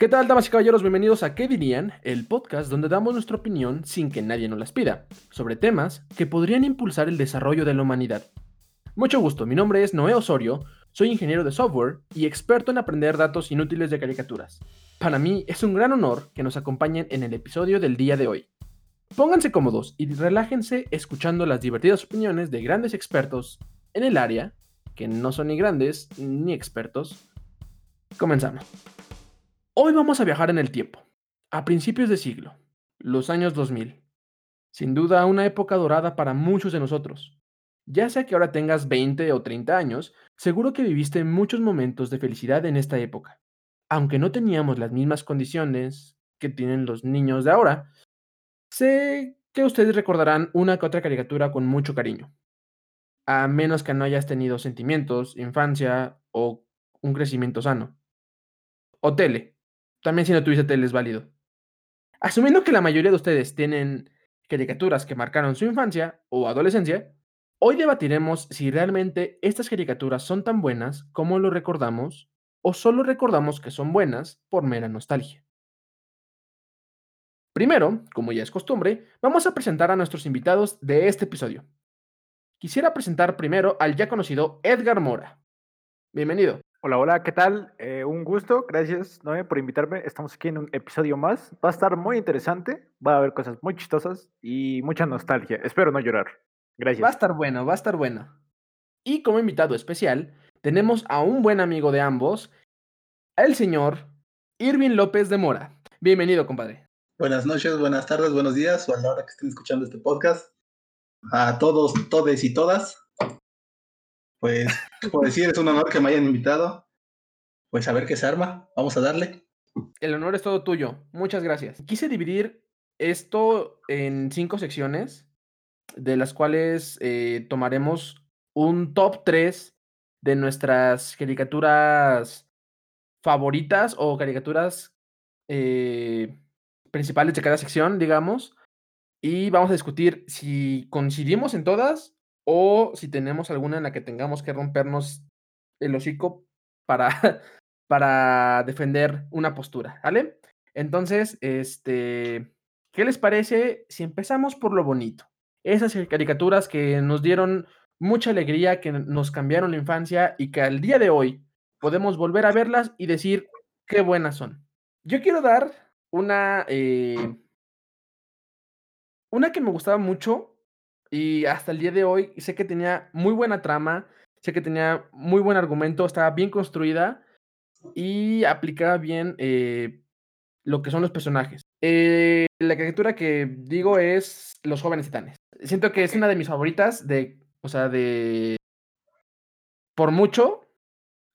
¿Qué tal, damas y caballeros? Bienvenidos a ¿Qué dirían? El podcast donde damos nuestra opinión sin que nadie nos las pida, sobre temas que podrían impulsar el desarrollo de la humanidad. Mucho gusto, mi nombre es Noé Osorio, soy ingeniero de software y experto en aprender datos inútiles de caricaturas. Para mí es un gran honor que nos acompañen en el episodio del día de hoy. Pónganse cómodos y relájense escuchando las divertidas opiniones de grandes expertos en el área, que no son ni grandes ni expertos. Comenzamos. Hoy vamos a viajar en el tiempo, a principios de siglo, los años 2000. Sin duda una época dorada para muchos de nosotros. Ya sea que ahora tengas 20 o 30 años, seguro que viviste muchos momentos de felicidad en esta época. Aunque no teníamos las mismas condiciones que tienen los niños de ahora, sé que ustedes recordarán una que otra caricatura con mucho cariño. A menos que no hayas tenido sentimientos, infancia o un crecimiento sano. O tele. También si no tuviste tele es válido. Asumiendo que la mayoría de ustedes tienen caricaturas que marcaron su infancia o adolescencia, hoy debatiremos si realmente estas caricaturas son tan buenas como lo recordamos o solo recordamos que son buenas por mera nostalgia. Primero, como ya es costumbre, vamos a presentar a nuestros invitados de este episodio. Quisiera presentar primero al ya conocido Edgar Mora. Bienvenido. Hola, hola, ¿qué tal? Eh, un gusto, gracias Noé por invitarme. Estamos aquí en un episodio más. Va a estar muy interesante, va a haber cosas muy chistosas y mucha nostalgia. Espero no llorar. Gracias. Va a estar bueno, va a estar bueno. Y como invitado especial, tenemos a un buen amigo de ambos, el señor Irving López de Mora. Bienvenido, compadre. Buenas noches, buenas tardes, buenos días, o a la hora que estén escuchando este podcast. A todos, todes y todas. Pues, por decir, es un honor que me hayan invitado. Pues a ver qué se arma. Vamos a darle. El honor es todo tuyo. Muchas gracias. Quise dividir esto en cinco secciones, de las cuales eh, tomaremos un top 3 de nuestras caricaturas favoritas o caricaturas eh, principales de cada sección, digamos. Y vamos a discutir si coincidimos en todas o si tenemos alguna en la que tengamos que rompernos el hocico para, para defender una postura, ¿vale? Entonces, este, ¿qué les parece si empezamos por lo bonito? Esas caricaturas que nos dieron mucha alegría, que nos cambiaron la infancia y que al día de hoy podemos volver a verlas y decir qué buenas son. Yo quiero dar una, eh, una que me gustaba mucho y hasta el día de hoy sé que tenía muy buena trama, sé que tenía muy buen argumento, estaba bien construida y aplicaba bien eh, lo que son los personajes. Eh, la caricatura que digo es Los jóvenes titanes. Siento que es una de mis favoritas de, o sea, de por mucho,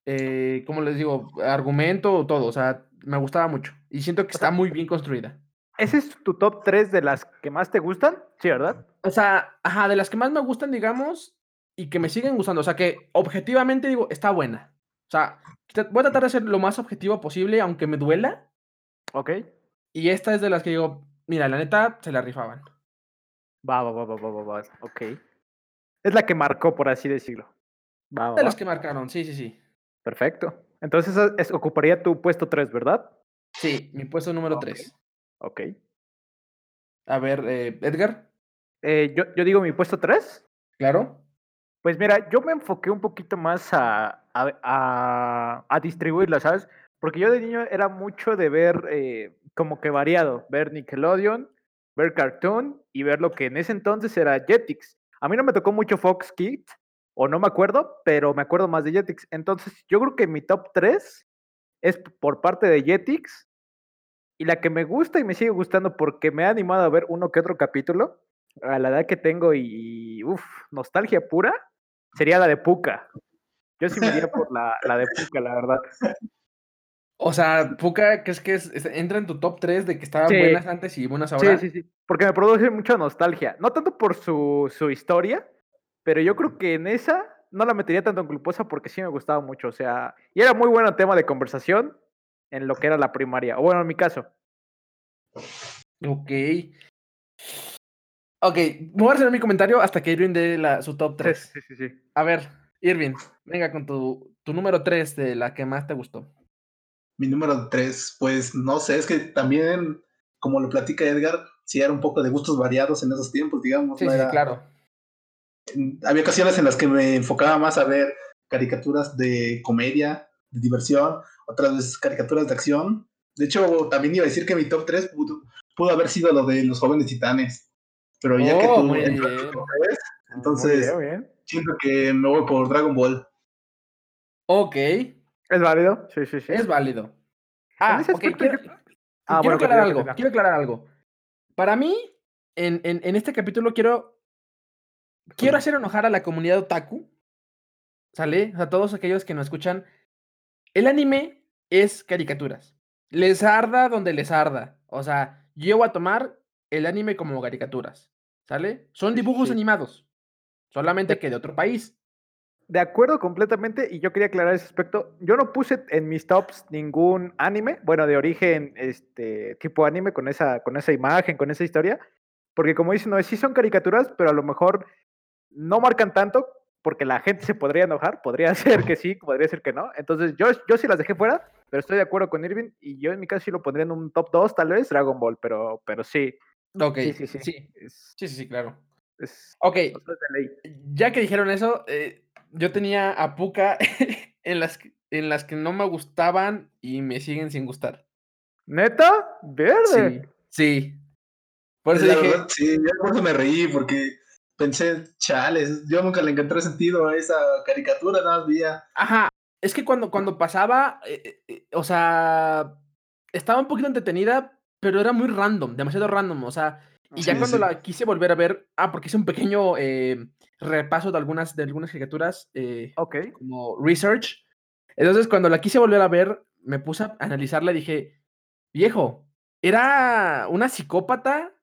eh, como les digo, argumento, todo, o sea, me gustaba mucho y siento que está muy bien construida. ¿Ese es tu top 3 de las que más te gustan? Sí, ¿verdad? O sea, ajá, de las que más me gustan, digamos, y que me siguen gustando. O sea, que objetivamente digo, está buena. O sea, voy a tratar de ser lo más objetivo posible, aunque me duela. Ok. Y esta es de las que digo, mira, la neta, se la rifaban. Va, va, va, va, va, va, va. Ok. Es la que marcó, por así decirlo. Va, va, de las que marcaron, sí, sí, sí. Perfecto. Entonces es, ocuparía tu puesto 3, ¿verdad? Sí, mi puesto número 3. Ok. A ver, eh, Edgar. Eh, yo, yo digo mi puesto 3. Claro. Pues mira, yo me enfoqué un poquito más a, a, a, distribuirla, ¿sabes? Porque yo de niño era mucho de ver eh, como que variado, ver Nickelodeon, ver Cartoon y ver lo que en ese entonces era Jetix. A mí no me tocó mucho Fox Kids, o no me acuerdo, pero me acuerdo más de Jetix. Entonces yo creo que mi top 3 es por parte de Jetix y la que me gusta y me sigue gustando porque me ha animado a ver uno que otro capítulo, a la edad que tengo y, uff, nostalgia pura, sería la de Puka. Yo sí me iría por la, la de Puka, la verdad. O sea, Puka, que es que entra en tu top 3 de que estaban buenas antes y buenas ahora. Sí, sí, sí. Porque me produce mucha nostalgia. No tanto por su, su historia, pero yo creo que en esa no la metería tanto en gluposa porque sí me gustaba mucho. O sea, y era muy buen tema de conversación en lo que era la primaria. O bueno, en mi caso. Ok. Ok, voy a hacer mi comentario hasta que Irving dé la, su top 3. Sí, sí, sí. A ver, Irving, venga con tu, tu número 3 de la que más te gustó. Mi número tres, pues no sé, es que también, como lo platica Edgar, sí era un poco de gustos variados en esos tiempos, digamos. Sí, no sí, claro. Había ocasiones en las que me enfocaba más a ver caricaturas de comedia, de diversión, otras veces caricaturas de acción. De hecho, también iba a decir que mi top 3 pudo, pudo haber sido lo de los jóvenes titanes. Pero ya que Oh, tú muy bien. top tres, Entonces- Muy bien, muy bien. siento que me voy por Dragon Ball. Ok, ¿Es válido? Sí, sí, sí. es válido. Ah, quiero, yo- Ah, quiero bueno, aclarar algo, quiero aclarar algo. Para mí, en, en, en este capítulo quiero, quiero hacer enojar a la comunidad otaku, ¿sale? O sea, todos aquellos que nos escuchan. El anime es caricaturas. Les arda donde les arda. O sea, yo voy a tomar el anime como caricaturas, ¿sale? Son dibujos sí. animados, solamente que de otro país. De acuerdo completamente, y yo quería aclarar ese aspecto. Yo no puse en mis tops ningún anime, bueno, de origen este tipo anime, con esa, con esa imagen, con esa historia, porque como dicen, no, sí son caricaturas, pero a lo mejor no marcan tanto, porque la gente se podría enojar, podría ser que sí, podría ser que no. Entonces yo, yo sí las dejé fuera, pero estoy de acuerdo con Irving, y yo en mi caso sí lo pondría en un top 2, tal vez, Dragon Ball, pero, pero sí, Ok, sí, sí, sí. sí, Es, sí, sí, claro. es- Ok, es ya que dijeron eso, eh, yo tenía a Puka en las, que- en las que no me gustaban y me siguen sin gustar. ¿Neta? ¿Verde? Sí, sí. Por eso la dije, verdad, sí, yo por eso me reí, porque pensé, chales, yo nunca le encontré sentido a esa caricatura, nada más veía. ajá, es que cuando, cuando pasaba, eh, eh, eh, o sea, estaba un poquito entretenida, pero era muy random, demasiado random, o sea, y ya cuando sí. la quise volver a ver, ah, porque hice un pequeño eh, repaso de algunas, de algunas caricaturas, eh, Ok. como research. Entonces, cuando la quise volver a ver, me puse a analizarla y dije, viejo, era una psicópata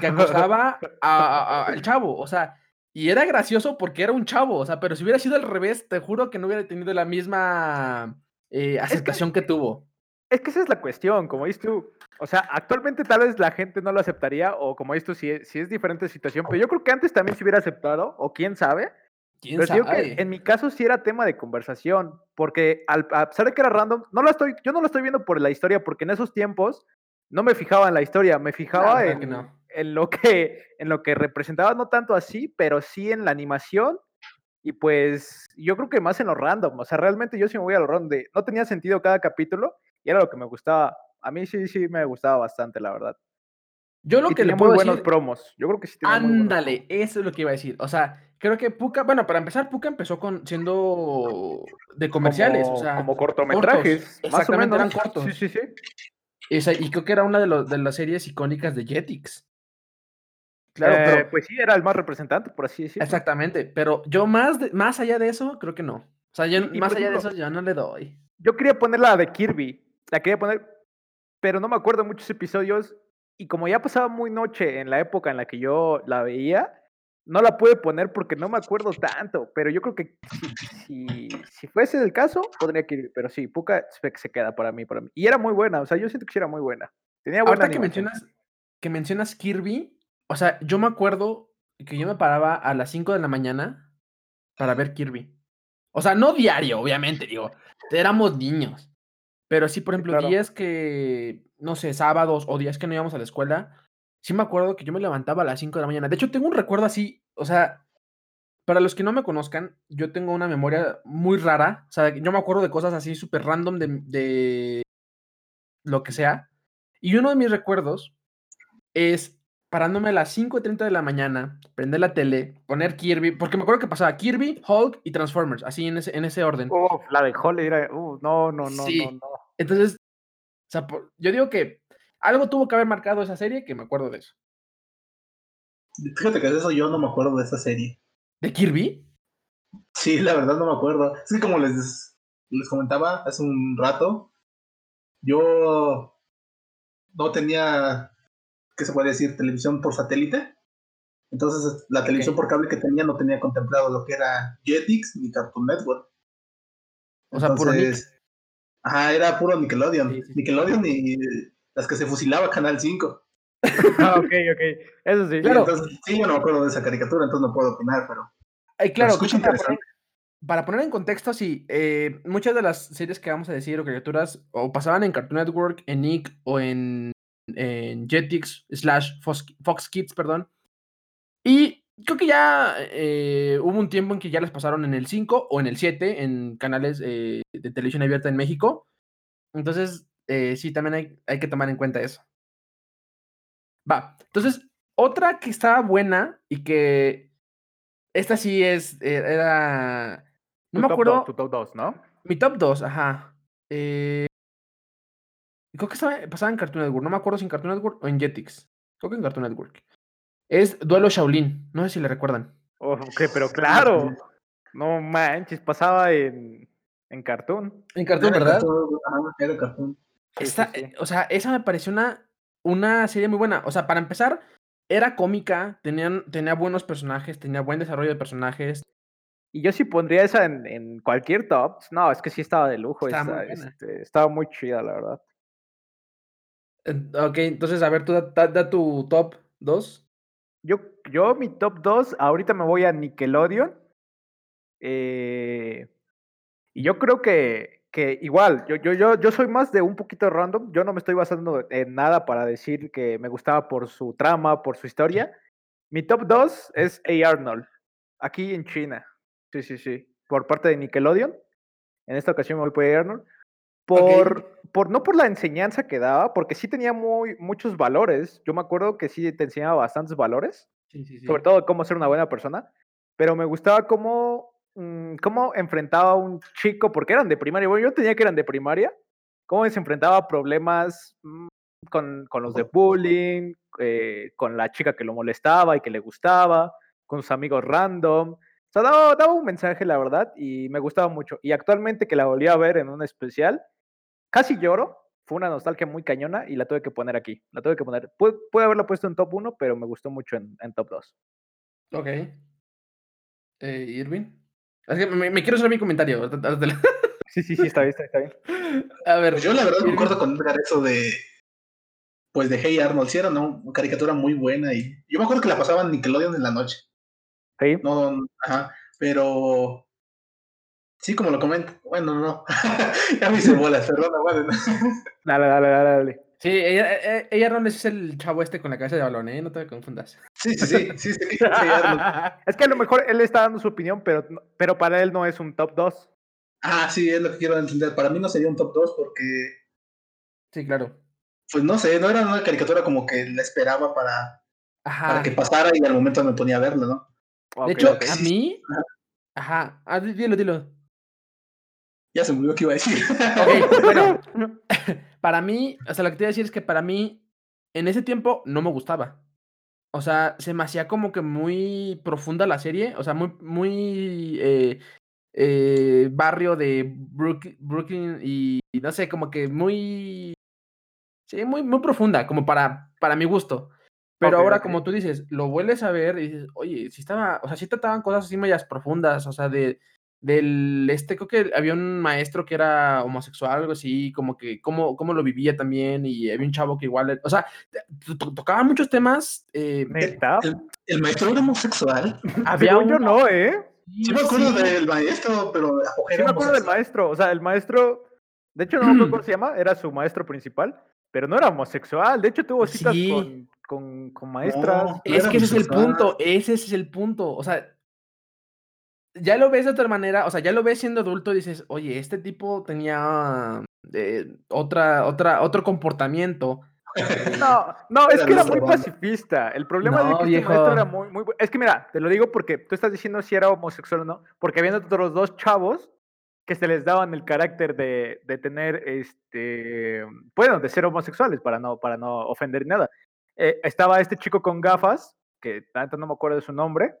que acosaba al chavo, o sea, y era gracioso porque era un chavo, o sea, pero si hubiera sido al revés, te juro que no hubiera tenido la misma eh, aceptación que tuvo. Es que esa es la cuestión, como dices tú. O sea, actualmente tal vez la gente no lo aceptaría, o como dices tú, si es, si es diferente situación, pero yo creo que antes también se hubiera aceptado, o quién sabe. ¿Quién Pero digo que en mi caso sí era tema de conversación, porque al, a pesar de que era random, no la estoy, yo no lo estoy viendo por la historia, porque en esos tiempos no me fijaba en la historia, me fijaba en, no. En lo que en lo que representaba, no tanto así, pero sí en la animación. Y pues yo creo que más en lo random. O sea, realmente yo sí me voy a lo random. de- no tenía sentido cada capítulo y era lo que me gustaba. A mí sí, sí me gustaba bastante, la verdad. Yo lo y que le tenía puedo muy buenos decir, promos. Yo creo que sí tenía ándale, eso es lo que iba a decir. O sea, creo que Puka, bueno, para empezar, Puka empezó con siendo de comerciales, como, o sea, como cortometrajes. más o Exactamente, eran menos. cortos. Sí, sí, sí. Y creo que era una de, los- de las series icónicas de Jetix. Claro, Eh, pero Pues sí, era el más representante, por así decirlo. exactamente, pero yo más, de- más allá de eso, creo que no. O sea, yo Y- más allá de eso, yo no le doy. Yo quería poner la de Kirby. La quería poner, pero no me acuerdo muchos episodios. Y como ya pasaba muy noche en la época en la que yo la veía, no la pude poner porque no me acuerdo tanto. Pero yo creo que si, si, si fuese el caso, podría Kirby. Pero sí, Puka se, queda para mí, para mí. Y era muy buena, o sea, yo siento que sí era muy buena. Tenía buena Ahorita que mencionas, que mencionas Kirby, o sea, yo me acuerdo que yo me paraba a las 5 de la mañana para ver Kirby. O sea, no diario, obviamente, digo, éramos niños. Pero sí, por ejemplo, claro. días que, no sé, sábados o días que no íbamos a la escuela, sí me acuerdo que yo me levantaba a las 5 de la mañana. De hecho, tengo un recuerdo así, o sea, para los que no me conozcan, yo tengo una memoria muy rara. O sea, yo me acuerdo de cosas así súper random de, de lo que sea. Y uno de mis recuerdos es parándome a las 5.30 de la mañana, prender la tele, poner Kirby, porque me acuerdo que pasaba Kirby, Hulk y Transformers, así en ese, en ese orden. Uf, la de Holly era. uh, no, no, no, Sí. no, no. Entonces, o sea, por- yo digo que algo tuvo que haber marcado esa serie que me acuerdo de eso. Fíjate que de eso yo no me acuerdo de esa serie. ¿De Kirby? Sí, la verdad no me acuerdo. Es que como les, les comentaba hace un rato, yo no tenía, ¿qué se puede decir? Televisión por satélite. Entonces la televisión por cable que tenía no tenía contemplado lo que era Jetix ni Cartoon Network. O sea, puro Nick. Ajá, era puro Nickelodeon. Sí, sí. Nickelodeon y las que se fusilaba Canal 5. Ah, ok, ok. Eso sí. Claro. Entonces, sí, yo no me acuerdo de esa caricatura, entonces no puedo opinar, pero Ay, claro, escucha ¿qué te iba a interesante. poner? para poner en contexto, sí, eh, muchas de las series que vamos a decir o criaturas o pasaban en Cartoon Network, en Nick o en, en Jetix slash Fox, Fox Kids, perdón. Y creo que ya eh, hubo un tiempo en que ya las pasaron en el 5 o en el 7 en canales eh, de televisión abierta en México. Entonces, eh, sí, también hay, hay, que tomar en cuenta eso. Va, entonces, otra que estaba buena y que esta sí es, era... No tu me acuerdo. Top 2, tu top 2, ¿no? Mi top 2, ajá. Creo que estaba, pasaba en Cartoon Network. No me acuerdo si en Cartoon Network o en Jetix. Creo que en Cartoon Network. Es Duelo Shaolin. No sé si le recuerdan. Oh, ok, pero claro. No manches, pasaba en, en Cartoon. En Cartoon, ¿verdad? Era Cartoon. Esta, sí, sí, sí. O sea, esa me pareció una, una serie muy buena. O sea, para empezar, era cómica, tenían, tenía buenos personajes, tenía buen desarrollo de personajes. Y yo sí pondría esa en, en cualquier top. No, es que sí estaba de lujo. Estaba, muy, este, estaba muy chida, la verdad. Ok, entonces, a ver, tú da, da, da tu top 2. Yo, yo, mi top 2, ahorita me voy a Nickelodeon. Eh, y yo creo que, que igual, yo, yo, yo, yo soy más de un poquito random. Yo no me estoy basando en nada para decir que me gustaba por su trama, por su historia. Mi top 2 es A. Arnold, aquí en China. Sí, sí, sí. Por parte de Nickelodeon. En esta ocasión me voy por A. Arnold. Por, okay. Por, no por la enseñanza que daba, porque sí tenía muy, muchos valores. Yo me acuerdo que sí te enseñaba bastantes valores. Sí, sí, sí. Sobre todo cómo ser una buena persona. Pero me gustaba cómo, mmm, cómo enfrentaba a un chico, porque eran de primaria. Bueno, yo tenía que eran de primaria. Cómo se enfrentaba a problemas mmm, con, con, los de bullying, eh, con la chica que lo molestaba y que le gustaba, con sus amigos random. O sea, daba, daba, un mensaje, la verdad, y me gustaba mucho. Y actualmente que la volví a ver en un especial, casi lloro. Fue una nostalgia muy cañona y la tuve que poner aquí. La tuve que poner. Pude, pude haberla puesto en top 1, pero me gustó mucho en, en top 2. Ok. Eh, Irving. Es que me, me, quiero hacer mi comentario. Sí, sí, sí, está bien, está bien. A ver. Pues yo la verdad concuerdo con Edgar eso de. Pues de Hey Arnold. Sí, era una caricatura muy buena. Y yo me acuerdo que la pasaban Nickelodeon en la noche. Sí. No, ajá. Pero Sí, como lo comento. Bueno, no. ya me hice bolas, perdón, bueno. dale, dale, dale, dale. Sí, ella, ella, ella Ron es el chavo este con la cabeza de balón, ¿eh? No te confundas. Sí, sí, sí. sí, sí, sí es que a lo mejor él está dando su opinión, pero, pero para él no es un top 2. Ah, sí, es lo que quiero entender. Para mí no sería un top 2 porque. Sí, claro. Pues no sé, no era una caricatura como que la esperaba para, Ajá. para que pasara y al momento me ponía a verla, ¿no? De hecho, okay. a mí. Ajá. Ajá. Ah, dilo, dilo. Ya se me olvidó que iba a decir. Ok, bueno, para mí, o sea, lo que te iba a decir es que para mí, en ese tiempo no me gustaba. O sea, se me hacía como que muy profunda la serie, o sea, muy, muy eh, eh, barrio de Brook, Brooklyn y, y, no sé, como que muy, sí, muy, muy profunda, como para, para mi gusto. Pero okay, ahora, okay. como tú dices, lo vuelves a ver y dices, oye, si estaba, o sea, si trataban cosas así medias profundas, o sea, de, del este creo que había un maestro que era homosexual algo así como que cómo, cómo lo vivía también y había un chavo que igual o sea tocaba muchos temas eh, el, el, el, maestro era homosexual había un... yo no eh sí, me acuerdo sí. del maestro pero sí me acuerdo del maestro o sea el maestro de hecho no me acuerdo cómo se llama era su maestro principal pero no era homosexual de hecho tuvo citas sí. con, con, con, maestras. No, es que ese es el punto ese es el punto o sea ya lo ves de otra manera, o sea, ya lo ves siendo adulto y dices, oye, este tipo tenía eh, otra, otra, otro comportamiento. No, no, es que era muy pacifista. El problema no, es que este maestro era muy, muy. Es que mira, te lo digo porque tú estás diciendo si era homosexual o no, porque había otros dos chavos que se les daban el carácter de, de tener, este, bueno, de ser homosexuales para no, para no ofender nada. Eh, estaba este chico con gafas, que tanto no me acuerdo de su nombre,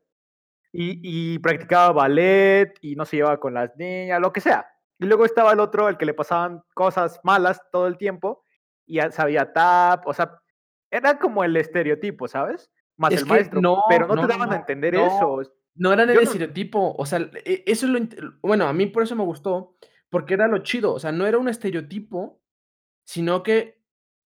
y, y, practicaba ballet y no se llevaba con las niñas, lo que sea. Y luego estaba el otro, el que le pasaban cosas malas todo el tiempo y sabía tap, o sea, era como el estereotipo, ¿sabes? Más es el maestro, no, pero no, no, te daban no, a entender eso. No eran el Yo estereotipo, o sea, e, eso es lo, bueno, a mí por eso me gustó, porque era lo chido, o sea, no era un estereotipo, sino que,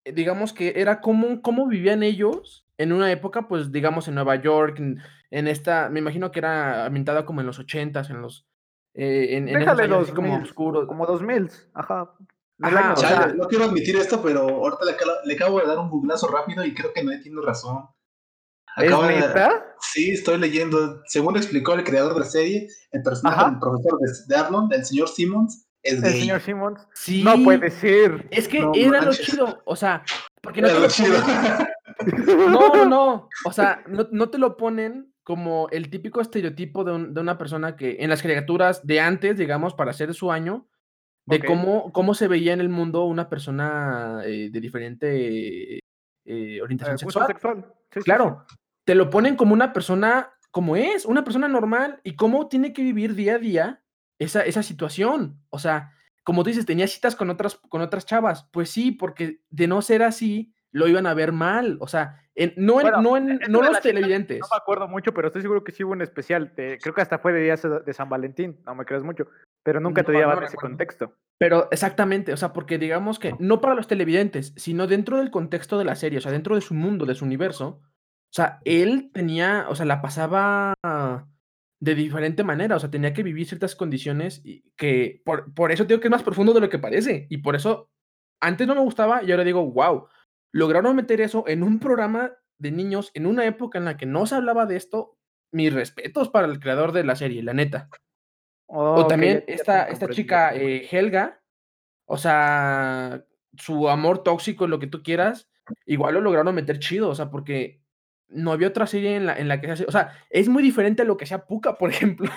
digamos que era como, cómo vivían ellos en una época, pues digamos en Nueva York, en, en, esta, me imagino que era ambientada como en los ochentas, en los, eh, en, en Déjale dos así como oscuros. como dos mil, ajá. en el Ajá, año, o sea, no quiero admitir esto, pero ahorita le, acabo- le acabo de dar un googlazo rápido y creo que nadie tiene razón. ¿Es Acaba de- neta? Sí, estoy leyendo. Según explicó el creador de la serie, el personaje Ajá. del profesor de, de Arnold, el señor Simmons, es El gay. señor Simmons. sí, No puede ser. Es que No era lo manches. chido, o sea, porque no Era te lo lo chido. ponen- No, no, no. O sea, no, no te lo ponen como el típico estereotipo de, un- de una persona que en las caricaturas de antes, digamos, para hacer su año, de cómo, cómo se veía en el mundo una persona eh, de diferente eh, orientación Eh, sexual. sexual. Sí, sí, Claro, te lo ponen como una persona, como es, una persona normal y cómo tiene que vivir día a día esa, esa situación. O sea, como tú dices, tenía citas con otras, con otras chavas. Pues sí, porque de no ser así, lo iban a ver mal. O sea, en- no, en, Bueno, no, en- no de los las citas, televidentes. No me acuerdo mucho, pero estoy seguro que sí hubo un especial. de- creo que hasta fue de días de San Valentín. No me creas mucho. Pero nunca te No, no ese contexto. Pero exactamente, o sea, porque digamos que no para los televidentes, sino dentro del contexto de la serie, o sea, dentro de su mundo, de su universo, o sea, él tenía, o sea, la pasaba de diferente manera, o sea, tenía que vivir ciertas condiciones y que por, por eso digo que es más profundo de lo que parece, y por eso antes no me gustaba y ahora digo, wow, lograron meter eso en un programa de niños en una época en la que no se hablaba de esto, mis respetos para el creador de la serie, la neta. O también esta, esta chica, eh, Helga, o sea, su amor tóxico, lo que tú quieras, igual lo lograron meter chido, o sea, porque no había otra serie en la, en la que se hace, o sea, es muy diferente a lo que sea Puka, por ejemplo.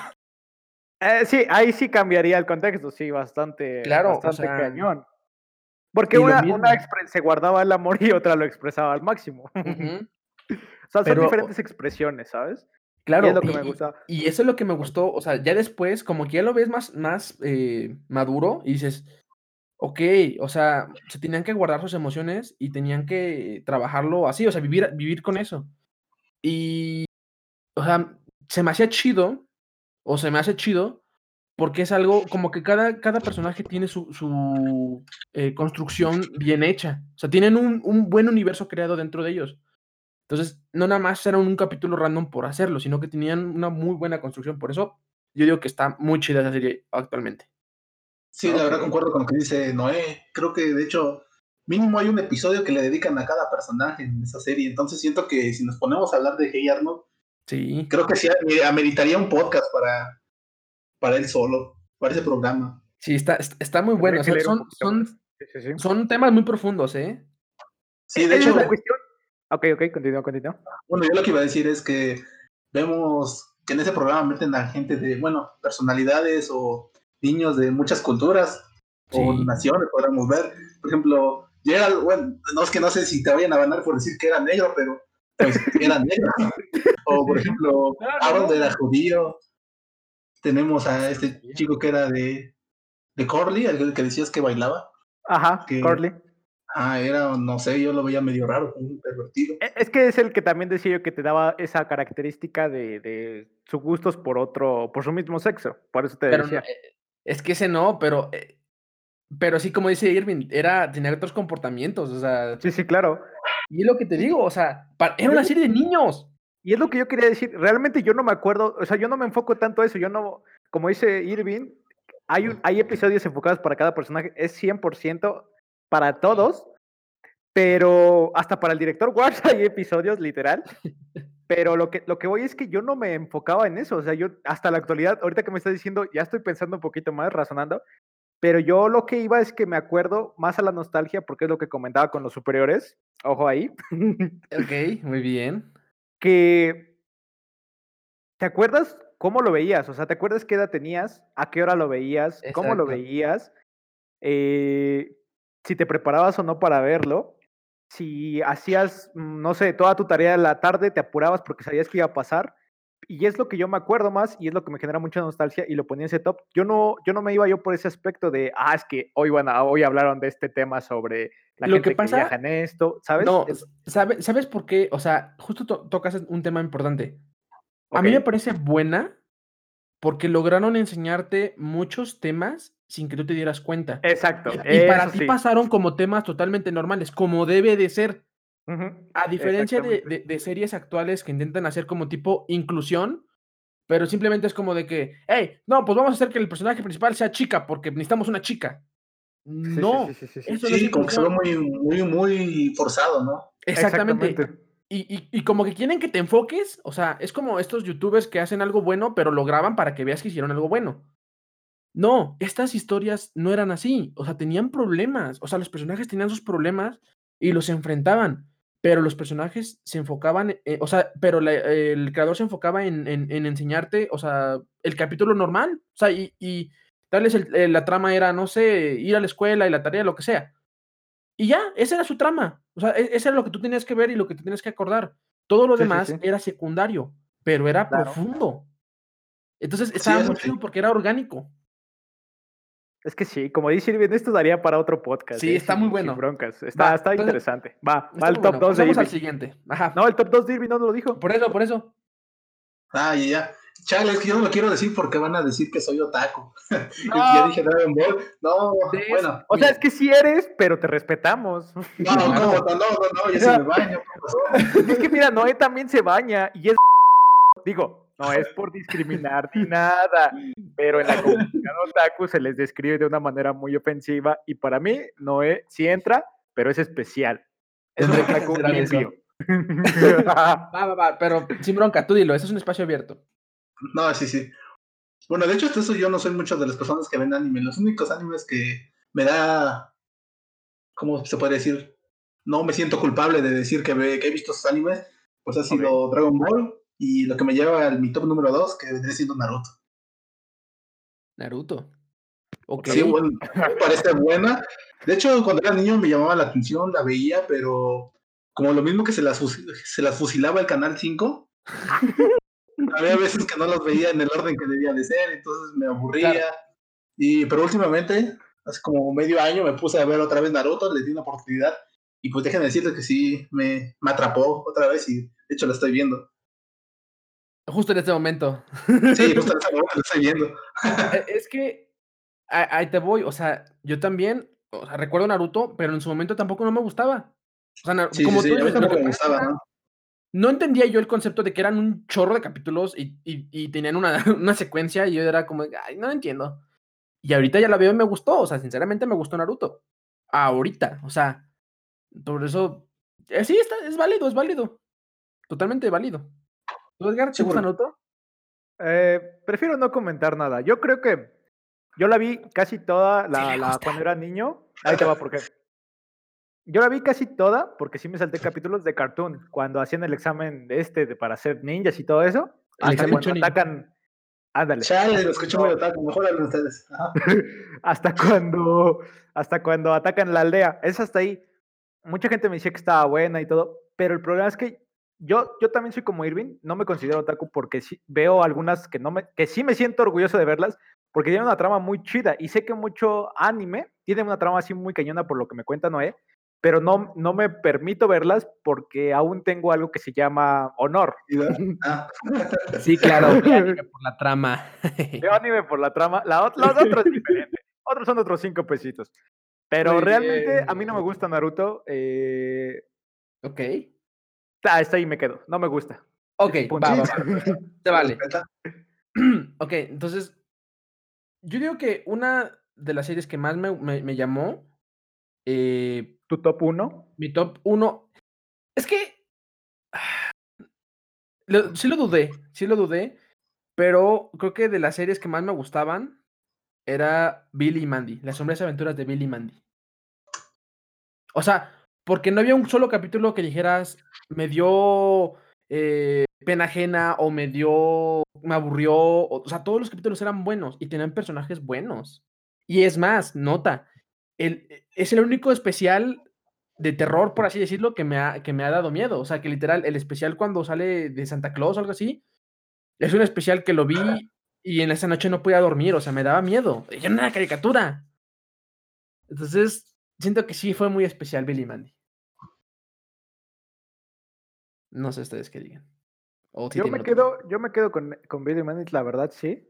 Eh, sí, ahí sí cambiaría el contexto, sí, bastante, Claro, o bastante sea, cañón. Porque y una, una se guardaba el amor y otra lo expresaba al máximo. Ujú, O sea, son Pero- diferentes expresiones, ¿sabes? Claro, es lo que y, me y- gusta. y eso es lo que me gustó, o sea, ya después, como que ya lo ves más, más eh, maduro y dices, ok, o sea, se tenían que guardar sus emociones y tenían que trabajarlo así, o sea, vivir, vivir con eso. Y, o sea, se me hacía chido, o se me hace chido, porque es algo como que cada, cada personaje tiene su, su eh, construcción bien hecha. O sea, tienen un, un buen universo creado dentro de ellos. Entonces, no nada más era un capítulo random por hacerlo, sino que tenían una muy buena construcción. Por eso, yo digo que está muy chida esa serie actualmente. Sí, la verdad concuerdo con lo que dice Noé. Creo que de hecho, mínimo hay un episodio que le dedican a cada personaje en esa serie. Entonces siento que si nos ponemos a hablar de Hey Arnold, Sí. creo que sí eh, ameritaría un podcast para, para él solo, para ese programa. Sí, está, está- muy bueno. O sea, son, son, más. Sí, sí, sí. son temas muy profundos, ¿eh? Sí, de hecho, la cuestión. Ok, ok, continúa, continúa. bueno, yo lo que iba a decir es que vemos que en ese programa meten a gente de, bueno, personalidades o niños de muchas culturas o naciones, podríamos ver. Por ejemplo, Gerald, bueno, no es que no sé si te vayan a banar por decir que era negro, pero pues era negro. o por ejemplo, no. era judío. Tenemos a este chico que era de, de Corley, el que decías que bailaba. Ajá, Que- Corley. Ah, era, no sé, yo lo veía medio raro, un pervertido. E- Es que es el que también decía yo que te daba esa característica de, de sus gustos por otro, por su mismo sexo. Por eso te Pero no, decía. eh, es que ese no, pero, eh, pero sí, como dice Irving, era, tenía otros comportamientos, o sea, Sí, sí, claro. y es lo que te digo, o sea, era una serie de niños. Y es lo que yo quería decir. Realmente yo no me acuerdo, o sea, yo no me enfoco tanto a eso. Yo no, como dice Irving, hay, un, hay episodios enfocados para cada personaje. Es 100% para todos, pero hasta para el director Wars hay episodios, literal. Pero lo que, lo que voy es que yo no me enfocaba en eso. O sea, yo hasta la actualidad, ahorita que me estás diciendo, ya estoy pensando un poquito más, razonando. Pero yo lo que iba es que me acuerdo más a la nostalgia, porque es lo que comentaba con los superiores. Ojo ahí. Ok, muy bien. Que ¿te acuerdas cómo lo veías? O sea, ¿te acuerdas qué edad tenías? ¿A qué hora lo veías? ¿Cómo lo veías? Eh, si te preparabas o no para verlo. Si hacías, mm, no sé, toda tu tarea de la tarde, te apurabas porque sabías que iba a pasar. Y es lo que yo me acuerdo más y es lo que me genera mucha nostalgia y lo ponía en ese top. Yo no, yo no me iba yo por ese aspecto de, ah, es que hoy, van a, hoy hablaron de este tema sobre la Lo gente que que, pasa- viaja en esto, ¿sabes? No, Es- ¿sabe- ¿sabes por qué? O sea, justo to- tocas un tema importante. A mí me parece buena porque lograron enseñarte muchos temas sin que tú te dieras cuenta. Exacto. Y, para ti sí. pasaron como temas totalmente normales, como debe de ser. A diferencia de, de- de series actuales que intentan hacer como tipo inclusión, pero simplemente es como de que, hey, no, pues vamos a hacer que el personaje principal sea chica porque necesitamos una chica. Sí, No, sí, sí, sí, sí. eso no es Sí, como que se ve muy, muy, muy forzado, ¿no? Exactamente. Exactamente. Y, y- y como que quieren que te enfoques, o sea, es como estos youtubers que hacen algo bueno, pero lo graban para que veas que hicieron algo bueno. No, estas historias no eran así, o sea, tenían problemas, o sea, los personajes tenían sus problemas y los enfrentaban, pero los personajes se enfocaban, eh, o sea, pero la- el creador se enfocaba en, en- en enseñarte, o sea, el capítulo normal, o sea, y, y darles el- eh, la trama era, no sé, ir a la escuela y la tarea, lo que sea. Y ya, esa era su trama. O sea, e- eso era lo que tú tenías que ver y lo que te tenías que acordar. Todo lo Sí, demás sí. era secundario, pero era Claro. profundo. Entonces estaba muy chido porque era orgánico. Es que sí, como dice Irving, esto daría para otro podcast. Sí, ¿eh? está Sin- muy sin bueno. broncas. Está, Va, está entonces- interesante. Va, Está va el top bueno. 2 de Pasamos al Irving. siguiente. Ajá. No, el top 2 de Irving no lo dijo. Por eso, por eso. Ah, ya, ya. Chale, es que yo no lo quiero decir porque van a decir que soy otaku. Y No. ya dije Dragon Ball. No, Sí, bueno. O sea, es que sí eres, pero te respetamos. No, no, no, no, no, no, ya se me baño. ¿qué pasó? es que mira, Noé también se baña y es. Digo, no es por discriminar ni nada, pero en la comunidad otaku se les describe de una manera muy ofensiva y para mí Noé sí entra, pero es especial. Es un otaku limpio. Va, va, va, pero sin bronca, tú dilo, eso es un espacio abierto. No, sí, sí. Bueno, de hecho, hasta eso yo no soy mucho de las personas que ven anime. Los únicos animes que me da. ¿Cómo se puede decir? No me siento culpable de decir que, ve- que he visto esos animes. Pues ha sido Dragon Ball y lo que me lleva al mi top número 2, que vendría siendo Naruto. Naruto. Ok. Sí, bueno, me parece buena. De hecho, cuando era niño me llamaba la atención, la veía, pero como lo mismo que se las, se las fusilaba el Canal 5, había veces que no los veía en el orden que debía de ser, entonces me aburría. Claro. Y, pero últimamente, hace como medio año, me puse a ver otra vez Naruto, le di una oportunidad, y pues déjenme decirles que sí, me, me atrapó otra vez, y de hecho la estoy viendo. Justo en este momento. Sí, justo en ese momento la estoy viendo. Eh, Es que ahí te voy, o sea, yo también, o sea, recuerdo Naruto, pero en su momento tampoco no me gustaba. O sea, Sí, como sí, tú sí, dices, lo me gustaba, ¿no? no entendía yo el concepto de que eran un chorro de capítulos y, y- y tenían una, una secuencia y yo era como, ay, no entiendo. Y ahorita ya la veo y me gustó, o sea, sinceramente me gustó Naruto. Ahorita, o sea, por eso, eh, sí, está, es válido, es válido. Totalmente válido. ¿Tú, Edgar, te gusta. Naruto? Eh, prefiero no comentar nada. Yo creo que yo la vi casi toda la, le la- cuando era niño. Ahí te va por qué. Yo la vi casi toda porque sí me salté capítulos de cartoon cuando hacían el examen de este de para ser ninjas y todo eso. El Hasta cuando Chunin. atacan. Ándale. Chale, lo escucho muy otaku, mejor hablen ustedes. Ajá. hasta cuando hasta cuando atacan la aldea. Es hasta ahí. Mucha gente me decía que estaba buena y todo, pero el problema es que yo, yo también soy como Irving, no me considero otaku porque sí, veo algunas que no me, que sí me siento orgulloso de verlas, porque tienen una trama muy chida y sé que mucho anime tiene una trama así muy cañona por lo que me cuenta Noé, pero no, no me permito verlas porque aún tengo algo que se llama honor. Ah, Sí, claro, ve anime por la trama. Veo anime por la trama, la, los otros es diferente. Otros son otros cinco pesitos. Pero Muy realmente a mí bien. no me gusta Naruto. Eh, ok. Ah, está ahí me quedo. No me gusta. Ok, Punto. va, va. Se vale. ok, entonces, yo digo que una de las series que más me, me- me llamó, eh, ¿Tu top 1? mi top 1, es que ah, lo- sí lo dudé, sí lo dudé, pero creo que de las series que más me gustaban era Billy y Mandy, las sombrías aventuras de Billy y Mandy. O sea, porque no había un solo capítulo que dijeras, me dio eh, pena ajena o me dio, me aburrió. O, sea, todos los capítulos eran buenos y tenían personajes buenos. Y es más, nota, el, e, es el único especial de terror, por así decirlo, que me, ha, que me ha dado miedo. O sea, que literal, el especial cuando sale de Santa Claus o algo así, es un especial que lo vi y en esa noche no podía dormir, o sea, me daba miedo. Era una caricatura. Entonces, siento que sí fue muy especial Billy Mandy. No sé ustedes qué digan. O si Yo me quedo, yo me quedo con, con Billy Mandy, la verdad, sí.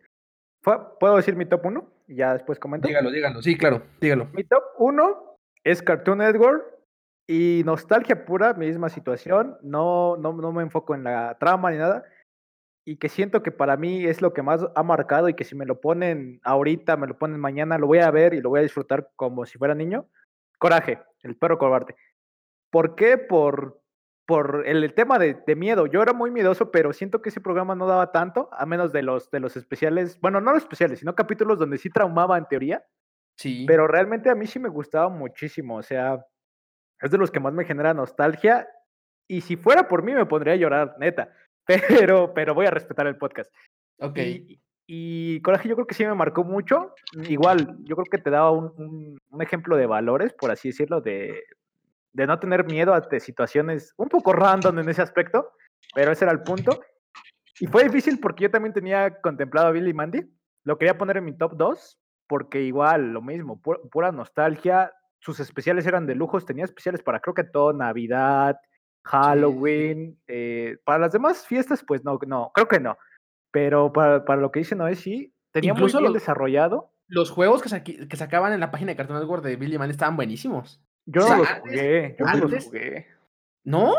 Fue- ¿Puedo decir mi top 1? Y ya después comento. Dígalo, dígalo. Sí, claro, dígalo. Mi top 1 es Cartoon Network y nostalgia pura, misma situación. No, no, no me enfoco en la trama ni nada. y que siento que para mí es lo que más ha marcado y que si me lo ponen ahorita, me lo ponen mañana, lo voy a ver y lo voy a disfrutar como si fuera niño. Coraje, el perro cobarde. ¿Por qué? Por, por el, tema de, miedo. Yo era muy miedoso, pero siento que ese programa no daba tanto, a menos de los, de los especiales, bueno, no los especiales, sino capítulos donde sí traumaba en teoría. Sí. Pero realmente a mí sí me gustaba muchísimo, o sea, es de los que más me genera nostalgia. Y si fuera por mí me pondría a llorar, neta pero, pero voy a respetar el podcast. Ok. Y, Coraje yo creo que sí me marcó mucho. Igual, yo creo que te daba un, un, ejemplo de valores, por así decirlo, de, de no tener miedo ante situaciones un poco random en ese aspecto, pero ese era el punto. Y fue difícil porque yo también tenía contemplado a Billy Mandy. Lo quería poner en mi top 2, porque igual, lo mismo, pura nostalgia. Sus especiales eran de lujos, tenía especiales para creo que todo, Navidad, Halloween. Eh, para las demás fiestas, pues no, no, creo que no. Pero para, para lo que dice Noé, sí, tenía muy bien desarrollado. Los juegos que, que, sacaban en la página de Cartoon Network de Billy Man estaban buenísimos. Yo no los jugué, yo no los jugué. ¿No?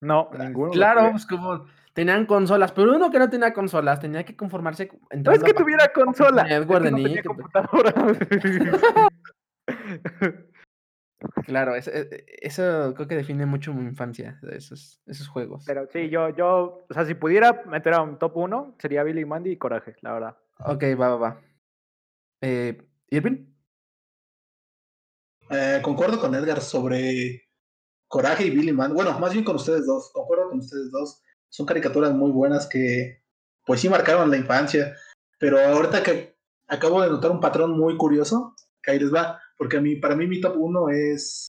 No, ninguno. Claro, pues como tenían consolas, pero uno que no tenía consolas, tenía que conformarse. No es que tuviera consola. Es que no tenía computadora. Claro, eso, e, eso, creo que define mucho mi infancia, esos, esos juegos. Pero sí, yo, yo, o sea, si pudiera meter a un top 1, sería Billy Mandy y Coraje, la verdad. Ok, va, va, va. Eh, ¿Irvin? Eh, concuerdo con Edgar sobre Coraje y Billy Mandy. Bueno, más bien con ustedes dos. Concuerdo con ustedes dos. Son caricaturas muy buenas que, pues sí, marcaron la infancia. Pero ahorita que acabo de notar un patrón muy curioso, que ahí les va porque a mí, para mí mi top 1 es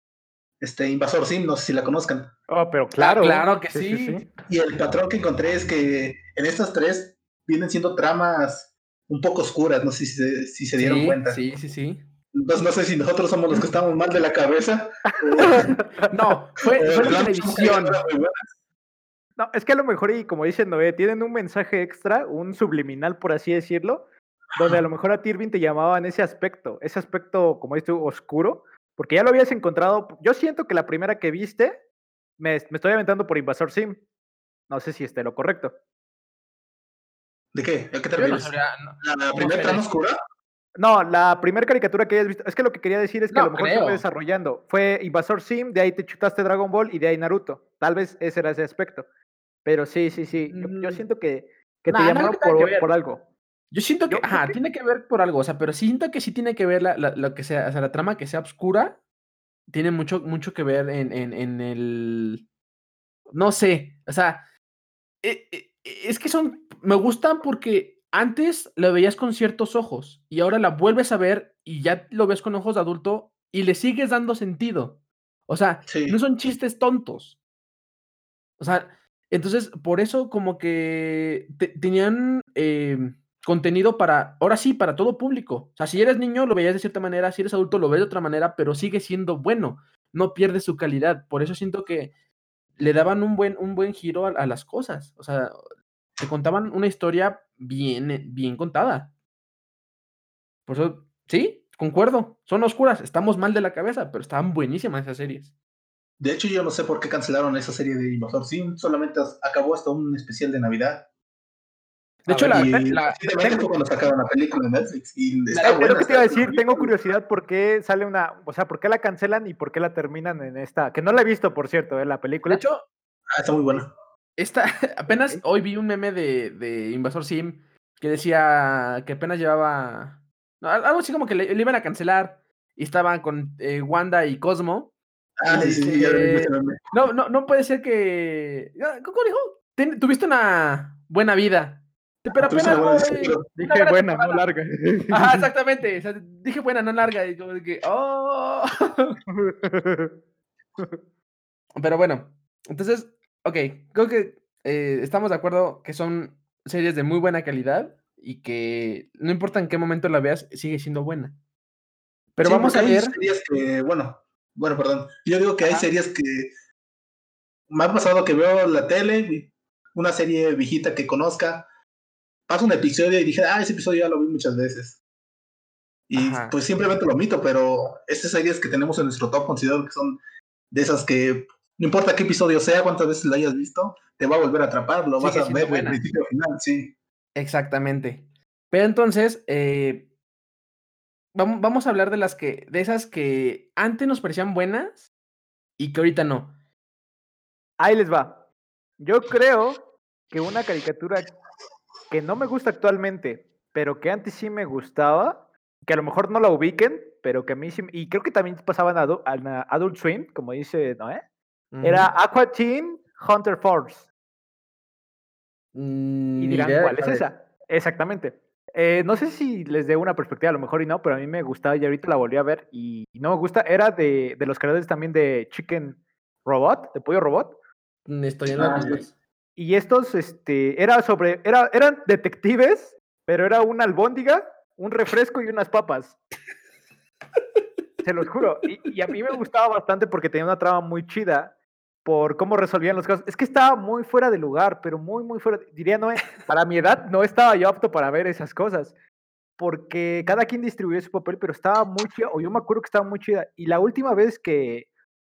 este Invasor Sim, no sé si la conozcan. Oh, pero claro. claro que sí, Y el patrón que encontré es que en estas tres vienen siendo tramas un poco oscuras, no sé si se, si se dieron cuenta. Sí, sí, sí. Entonces no sé si nosotros somos los que estamos mal de la cabeza. no, fue, la televisión. No, es que a lo mejor, y como dicen Noé, tienen un mensaje extra, un subliminal, por así decirlo, donde a lo mejor a Tirvin te llamaba en ese aspecto, ese aspecto, como dices tú, oscuro, porque ya lo habías encontrado. Yo siento que la primera que viste, me, estoy aventando por Invasor Sim. No sé si esté lo correcto. ¿De qué? ¿A qué te refieres? ¿La, primera trama oscura? No, la primera caricatura que hayas visto. Es que lo que quería decir es que a lo mejor se fue desarrollando. Fue Invasor Sim, de ahí te chutaste Dragon Ball y de ahí Naruto. Tal vez ese era ese aspecto. Pero sí, sí, sí. Yo, mm. siento que, que te llamaron por, por algo. Yo siento que, ajá, tiene que ver por algo, o sea, pero siento que sí tiene que ver la, lo que sea, o sea, la trama que sea oscura, tiene mucho, mucho que ver en, en, en el, no sé, o sea, e, e, es que son, me gustan porque antes lo veías con ciertos ojos y ahora la vuelves a ver y ya lo ves con ojos de adulto y le sigues dando sentido. O sea, no son chistes tontos. O sea, entonces, por eso como que tenían... Eh, contenido para, ahora sí, para todo público. O sea, si eres niño lo veías de cierta manera, si eres adulto lo ves de otra manera, pero sigue siendo bueno, no pierde su calidad. Por eso siento que le daban un buen, un buen giro a, las cosas. O sea, te contaban una historia bien, bien contada. Por eso, sí, concuerdo, son oscuras, estamos mal de la cabeza, pero estaban buenísimas esas series. De hecho, yo no sé por qué cancelaron esa serie de Invasor Sim, solamente acabó hasta un especial de Navidad. De hecho, la, la, tengo, cuando sacaron la película de Netflix. Y está lo que te iba a decir, tengo curiosidad por qué sale una, o sea, por qué la cancelan y por qué la terminan en esta, que no la he visto, por cierto, ¿eh? la película. De hecho, ah, está muy buena. Esta, apenas hoy vi un meme de, de Invasor Sim que decía que apenas llevaba, algo así como que le, iban a cancelar y estaban con eh, Wanda y Cosmo. Ah, sí, sí, ya no, no, no puede ser que, ¿cómo dijo? Tuviste una buena vida pero apenas. dije buena, no larga. Ajá, exactamente. dije buena, no larga. Y como que, oh. Pero bueno, entonces, ok, creo que eh, estamos de acuerdo que son series de muy buena calidad y que no importa en qué momento la veas, sigue siendo buena. Pero vamos a ver. series que, bueno, bueno, perdón. Yo digo que hay series que me ha pasado que veo la tele, una serie viejita que conozca, pasa un episodio y dije, ah, ese episodio ya lo vi muchas veces. Y pues simplemente lo omito, pero estas series que tenemos en nuestro top considero que son de esas que no importa qué episodio sea, cuántas veces la hayas visto, te va a volver a atrapar, lo vas a ver de buena. principio a final, sí. Exactamente. Pero entonces, eh, vamos, vamos a hablar de las que, de esas que antes nos parecían buenas y que ahorita no. Ahí les va. Yo creo que una caricatura que no me gusta actualmente, pero que antes sí me gustaba, que a lo mejor no la ubiquen, pero que a mí sí, y creo que también pasaba en Adu- en, uh, Adult Swim, como dice Noé, era Aqua Teen Hunter Force. Mm, Y dirán, idea ¿cuál es esa? Exactamente. Eh, no sé si les dé una perspectiva, a lo mejor y no, pero a mí me gustaba y ahorita la volví a ver y, y no me gusta. Era de, de los creadores también de Chicken Robot, de Pollo Robot. Mm, Estoy en Ah, sí. mismas. Y estos, este, era sobre, era, eran detectives, pero era una albóndiga, un refresco y unas papas. Se los juro. Y, y a mí me gustaba bastante porque tenía una trama muy chida por cómo resolvían los casos. Es que estaba muy fuera de lugar, pero muy, muy fuera. Diría, no, para mi edad no estaba yo apto para ver esas cosas. Porque cada quien distribuía su papel, pero estaba muy chida, o yo me acuerdo que estaba muy chida. Y la última vez que,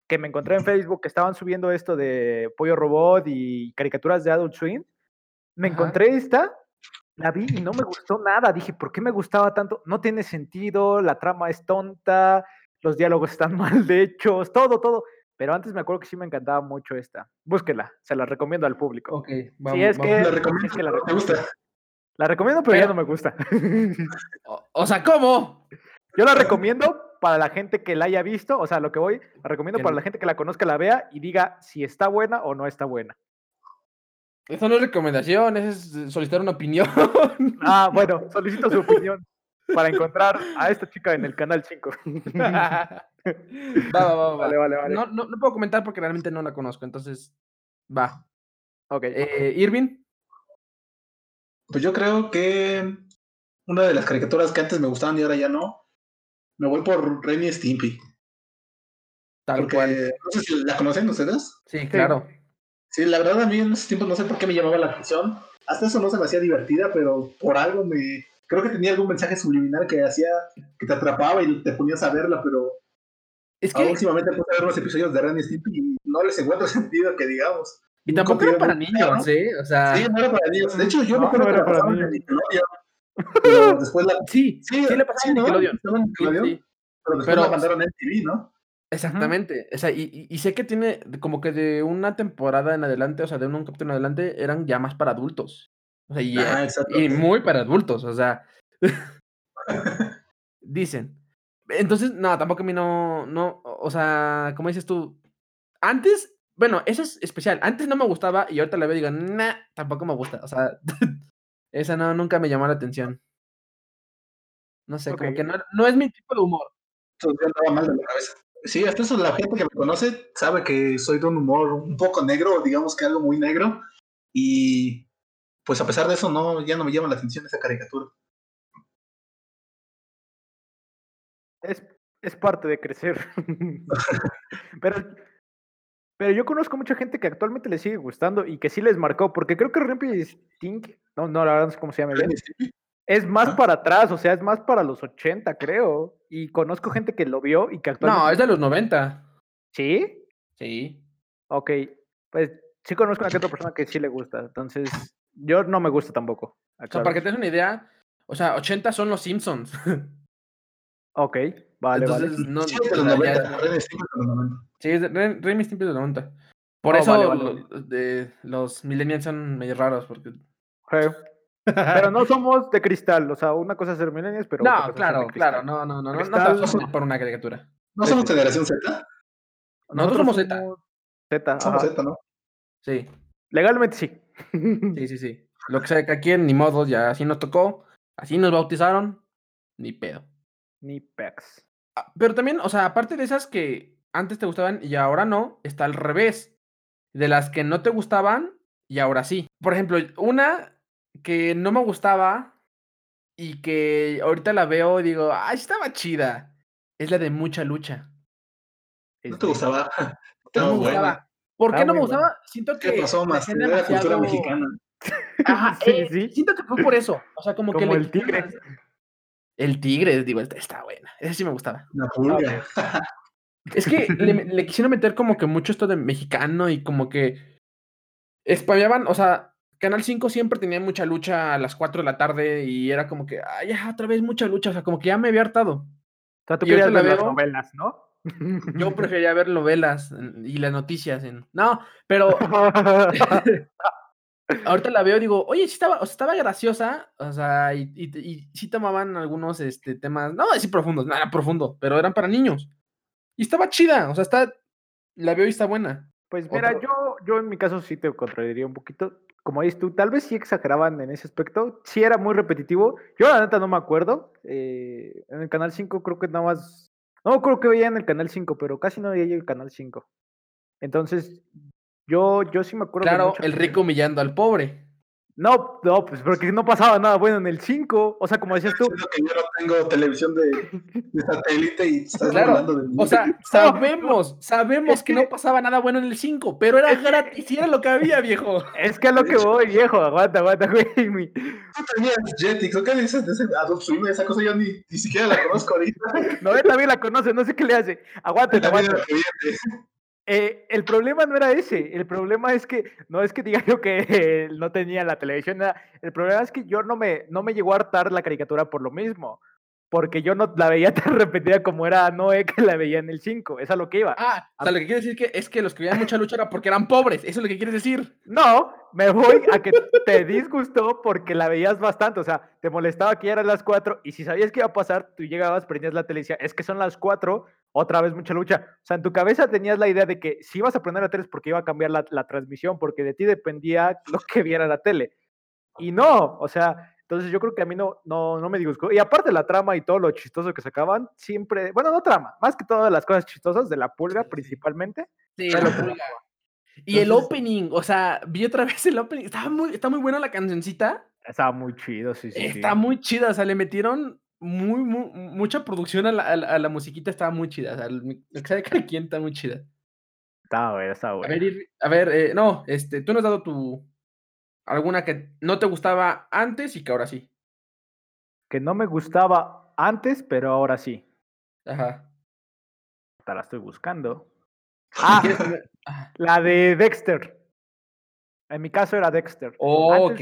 que me encontré en Facebook que estaban subiendo esto de Pollo Robot y caricaturas de Adult Swim, me Ajá. encontré esta, la vi y no me gustó nada. Dije, ¿por qué me gustaba tanto? No tiene sentido, la trama es tonta, los diálogos están mal hechos, todo, todo. Pero antes me acuerdo que sí me encantaba mucho esta. Búsquela, se la recomiendo al público. Ok, Sí, vamos, es vamos. que- La recomiendo, es que la pero me gusta. La recomiendo, pero, ya no me gusta. O, o sea, ¿cómo? Yo la recomiendo para la gente que la haya visto, o sea, lo que voy, la recomiendo para la gente que la conozca, la vea y diga si está buena o no está buena. Eso no es recomendación, eso es eh, solicitar una opinión. Ah, bueno, solicito su opinión para encontrar a esta chica en el canal 5. va, va, va, va. Vale, vale, vale. No, no, no puedo comentar porque realmente no la conozco, entonces va. Ok. Eh, Irving, Pues yo creo que una de las caricaturas que antes me gustaban y ahora ya no, me voy por Ren y Stimpy. tal Porque cual. no sé si la conocen ustedes. Sí, claro. Sí, la verdad a mí en ese tiempo no sé por qué me llamaba la atención. Hasta eso no se me hacía divertida, pero por algo me... Creo que tenía algún mensaje subliminal que hacía que te atrapaba y te ponías a verla, pero Es que, últimamente puse a ver los episodios de Ren y Stimpy y no les encuentro sentido que digamos. y tampoco era para contenido muy niños, ¿eh? O sea, Sí, no era para niños. De hecho, yo No, me acuerdo no que era la para pasaban en niños. Nickelodeon, pero después la... sí, sí, le pasaba en ¿no? Nickelodeon. Estaba en Sí, Nickelodeon, sí, pero después Pero- la mandaron en TV, ¿no? exactamente. O sea, y, y- sé que tiene como que de una temporada en adelante, o sea, de un capítulo en adelante, eran ya más para adultos. O sea, y, Ajá, eh, y muy para adultos, o sea. Dicen. Entonces, no, tampoco a mí no, no, o sea, como dices tú, antes, bueno, eso es especial, antes no me gustaba y ahorita la veo y digo, nah, tampoco me gusta, o sea, esa no, nunca me llamó la atención. No sé, como Ok. que no, no es mi tipo de humor. Entonces yo andaba mal de la cabeza. Sí, hasta eso la gente que me conoce sabe que soy de un humor un poco negro, digamos que algo muy negro. Y pues a pesar de eso, no, ya no me llama la atención esa caricatura. Es, es parte de crecer. pero, pero yo conozco mucha gente que actualmente le sigue gustando y que sí les marcó, porque creo que Rimpy Stink, no, no, la verdad no sé cómo se llama bien, es más para atrás, o sea, es más para los 80, creo. Y conozco gente que lo vio y que actualmente. No, es de los 90. ¿Sí? Sí. Ok. Pues sí conozco a otra persona que sí le gusta. Entonces, yo no me gusta tampoco. O sea, para que te des una idea, o sea, 80 son los Simpsons. Ok, vale, Entonces, vale. no. Sí, de o los sea, 90, ya- Ren y Stimpy de los 90. Sí, es de- Ren, Ren y Stimpy es de los 90. Por Oh, eso vale, vale, lo- de- los millennials son medio raros, porque... Pero no somos de cristal, o sea, una cosa es ser millennials, pero otra No, cosa es ser claro, de claro, cristal. no, no, no, no, no Cristal- a poner por una caricatura. ¿No somos Sí. generación Z? Nosotros somos Z. Z, Somos. Z, ¿no? Sí, Legalmente sí. Sí, sí, sí. Lo que sea que aquí ni modo, ya así nos tocó, así nos bautizaron, ni pedo. Ni pex. Ah, Pero también, o sea, aparte de esas que antes te gustaban y ahora no, está al revés. De las que no te gustaban y ahora sí. Por ejemplo, una que no me gustaba y que ahorita la veo y digo, ay, estaba chida. Es la de mucha lucha. ¿No Este, te gustaba? No me Estaba buena. gustaba. ¿Por qué Estaba no me gustaba? Siento que ¿Qué pasó, la más? Era cultura demasiado- mexicana. Ajá, Sí, eh, sí. Siento que fue por eso. O sea, como, que Como le el tigre. quitaban- El tigre, digo, esta está buena. Esa sí me gustaba. La pulga. Es que le, le quisieron meter como que mucho esto de mexicano y como que spameaban, o sea, Canal 5 siempre tenía mucha lucha a las 4 de la tarde y era como que, ay, ya, otra vez mucha lucha, o sea, como que ya me había hartado. O sea, tú querías la ver las novelas, ¿no? Yo prefería ver novelas y las noticias en... No, pero ahorita la veo y digo, oye, sí estaba, o sea, estaba graciosa, o sea, y, y, y sí tomaban algunos este, temas, no así profundos, nada profundo, pero eran para niños. Y estaba chida, o sea, está, la veo y está buena. Pues mira, Otro- yo, yo en mi caso sí te contradiría un poquito. Como dices tú, tal vez sí exageraban en ese aspecto. Sí era muy repetitivo. Yo la neta no me acuerdo. eh, en el Canal 5 creo que nada más... No creo que veía en el Canal 5, pero casi no veía el Canal 5. Entonces, yo, yo sí me acuerdo Claro, el rico humillando al pobre. No, no, pues porque no pasaba nada bueno en el 5. O sea, como decías tú, que yo no tengo televisión de, de satélite y estás Claro, hablando de mí. O sea, sabemos, sabemos es que que- no pasaba nada bueno en el 5, pero era gratis y era lo que había, viejo. es que a lo que voy, viejo. Aguanta, aguanta, güey. mi- Tú tenías Jetix, ¿o qué dices de ese Adult Swim? Esa cosa yo ni, ni siquiera la conozco ahorita. No, él también la conoce, no sé qué le hace. Aguanta, aguanta. Eh, el problema no era ese, el problema es que no es que diga yo que eh, no tenía la televisión, nada. el problema es que yo no me, no me llegó a hartar la caricatura por lo mismo, porque yo no la veía tan repetida como era Noé que la veía en el 5, es a lo que iba. Ah, o sea, lo que quiere decir que es que los que veían mucha lucha era porque eran pobres, eso es lo que quieres decir. No, me voy a que te disgustó porque la veías bastante, o sea, te molestaba que ya eran las 4 y si sabías que iba a pasar, tú llegabas, prendías la tele y decías, es que son las 4, otra vez mucha lucha. O sea, en tu cabeza tenías la idea de que si ibas a prender la tele es porque iba a cambiar la, la transmisión, porque de ti dependía lo que viera la tele. Y no, o sea, entonces yo creo que a mí no, no, no me disgustó. Y aparte la trama y todo lo chistoso que sacaban, siempre, bueno, no trama, más que todas las cosas chistosas de la pulga Sí, sí. principalmente. Sí, la pulga. Y el Entonces- opening, o sea, vi otra vez el opening, estaba muy, está muy buena la cancioncita, Estaba muy chido, sí, sí. sí. está muy chida, o sea, le metieron muy, mu- mucha producción a la, a la- a la musiquita, estaba muy chida, o sea, el- quien está muy chida. Estaba bueno, A bueno. ver, a ver, eh, no, este, tú nos has dado tu, alguna que no te gustaba antes y que ahora sí. que no me gustaba antes, pero ahora sí. Ajá. Te la estoy buscando. Ah, la de Dexter. En mi caso era Dexter. Antes,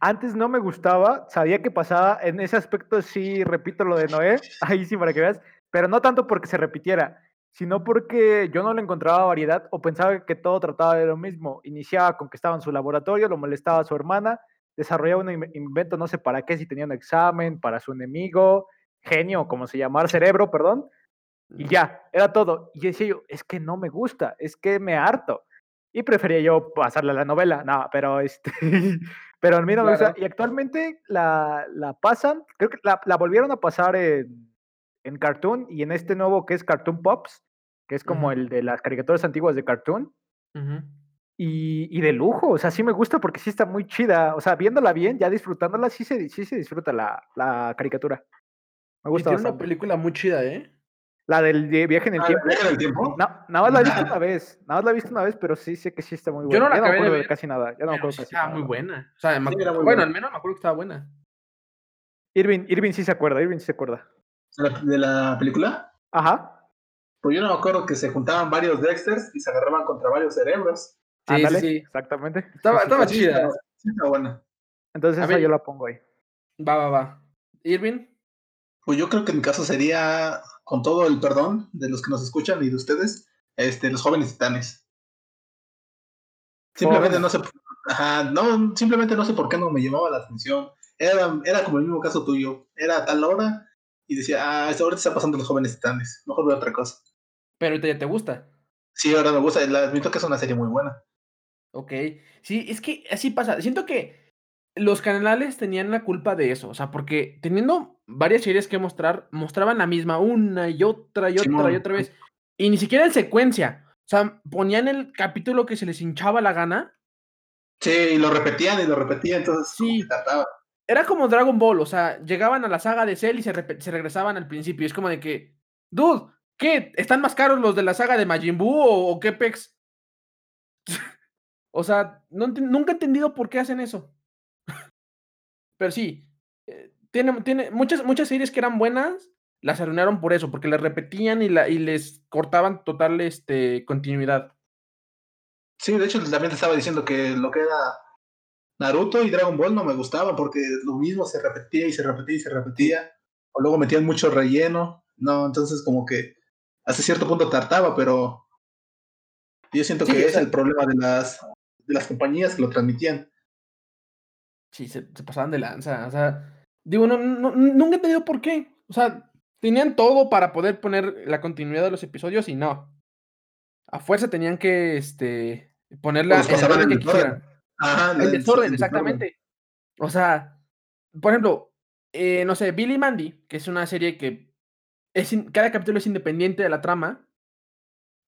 antes no me gustaba, sabía que pasaba. En ese aspecto sí repito lo de Noé, ahí sí para que veas, pero no tanto porque se repitiera, sino porque yo no le encontraba variedad o pensaba que todo trataba de lo mismo. Iniciaba con que estaba en su laboratorio, lo molestaba a su hermana, desarrollaba un in- invento, no sé para qué, si tenía un examen, para su enemigo, genio, como se llamara, cerebro, perdón, y ya, era todo. Y decía yo, es que no me gusta, es que me harto. Y prefería yo pasarle a la novela, no, pero este, pero a mí no me gusta. Claro. Y actualmente la, la pasan, creo que la, la volvieron a pasar en, en Cartoon y en este nuevo que es Cartoon Pops, que es como el de las caricaturas antiguas de Cartoon. Y, y de lujo, o sea, sí me gusta porque sí está muy chida. O sea, viéndola bien, ya disfrutándola, sí se, sí se disfruta la, la caricatura. Me Y gusta tiene una película muy chida, ¿eh? La del de viaje en el Ah, tiempo. ¿Viaje en el tiempo? No, nada más la he visto una vez, nada más la he visto una vez, pero sí sé que sí está muy Yo buena. no la ya no me acabé de acuerdo de, ver, casi nada, ya no me acuerdo sí casi estaba nada. muy buena. O sea, me Sí, acu- era muy bueno, buena. al menos me acuerdo que estaba buena. Irving, Irving sí se acuerda, Irving sí se acuerda. ¿De la, de la película? Ajá, Pues yo no me acuerdo que se juntaban varios Dexters y se agarraban contra varios cerebros. Sí, ándale, sí, sí. exactamente. Estaba, chida. Sí, está buena. Entonces esa yo la pongo ahí. Va, va, va. Irving. Pues yo creo que en mi caso sería, con todo el perdón de los que nos escuchan y de ustedes, este, los jóvenes titanes. Simplemente no sé, ajá, no, simplemente no sé por qué no me llamaba la atención. Era, era como el mismo caso tuyo. Era a tal hora y decía, ah, hora está pasando los jóvenes titanes. Mejor veo otra cosa. Pero ahorita ya te gusta. Sí, ahora me gusta. La admito que es una serie muy buena. Ok. Sí, es que así pasa. Siento que los canales tenían la culpa de eso. O sea, porque teniendo varias series que mostrar, mostraban la misma una y otra y otra y otra vez. Y ni siquiera en secuencia. O sea, ponían el capítulo que se les hinchaba la gana. Sí, y lo repetían y lo repetían, entonces Sí. trataba. Era como Dragon Ball. O sea, llegaban a la saga de Cell y se, se regresaban al principio. Es como de que, dude, ¿qué? ¿Están más caros los de la saga de Majin Buu o, o qué pex? o sea, no nunca he entendido por qué hacen eso. Pero sí, eh, tiene, tiene muchas, muchas series que eran buenas, las arruinaron por eso, porque las repetían y, la, y les cortaban total este, continuidad. Sí, de hecho también te estaba diciendo que lo que era Naruto y Dragon Ball no me gustaban porque lo mismo se repetía y se repetía y se repetía. O luego metían mucho relleno. No, entonces como que hasta cierto punto tartaba, pero yo siento Sí, que o es el problema de las, de las compañías que lo transmitían. Sí, se, se pasaban de lanza. O sea, digo, no, no, nunca he entendido por qué. O sea, tenían todo para poder poner la continuidad de los episodios y no. A fuerza tenían que este, ponerla en el orden que quisieran. Ajá, El desorden, exactamente. O sea, por ejemplo, eh, no sé, Billy Mandy, que es una serie que es cada capítulo es independiente de la trama,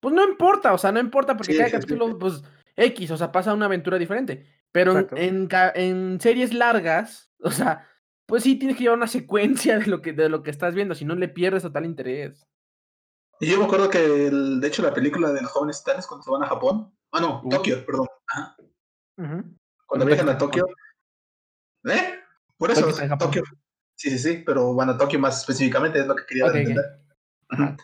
pues no importa, o sea, no importa porque Sí, cada sí, sí. capítulo, pues, X, o sea, pasa una aventura diferente. Pero en, en en series largas, o sea, pues sí tienes que llevar una secuencia de lo que, de lo que estás viendo, si no le pierdes total interés. Y yo me acuerdo que, el- de hecho, la película de los jóvenes titanes cuando se van a Japón. Ah, no, Uh. Tokio, perdón. Ajá. Cuando viajan a Tokio. ¿Eh? Por eso, Tokio. Tokio. Sí, sí, sí, pero van a Tokio más específicamente, es lo que quería entender. Ajá.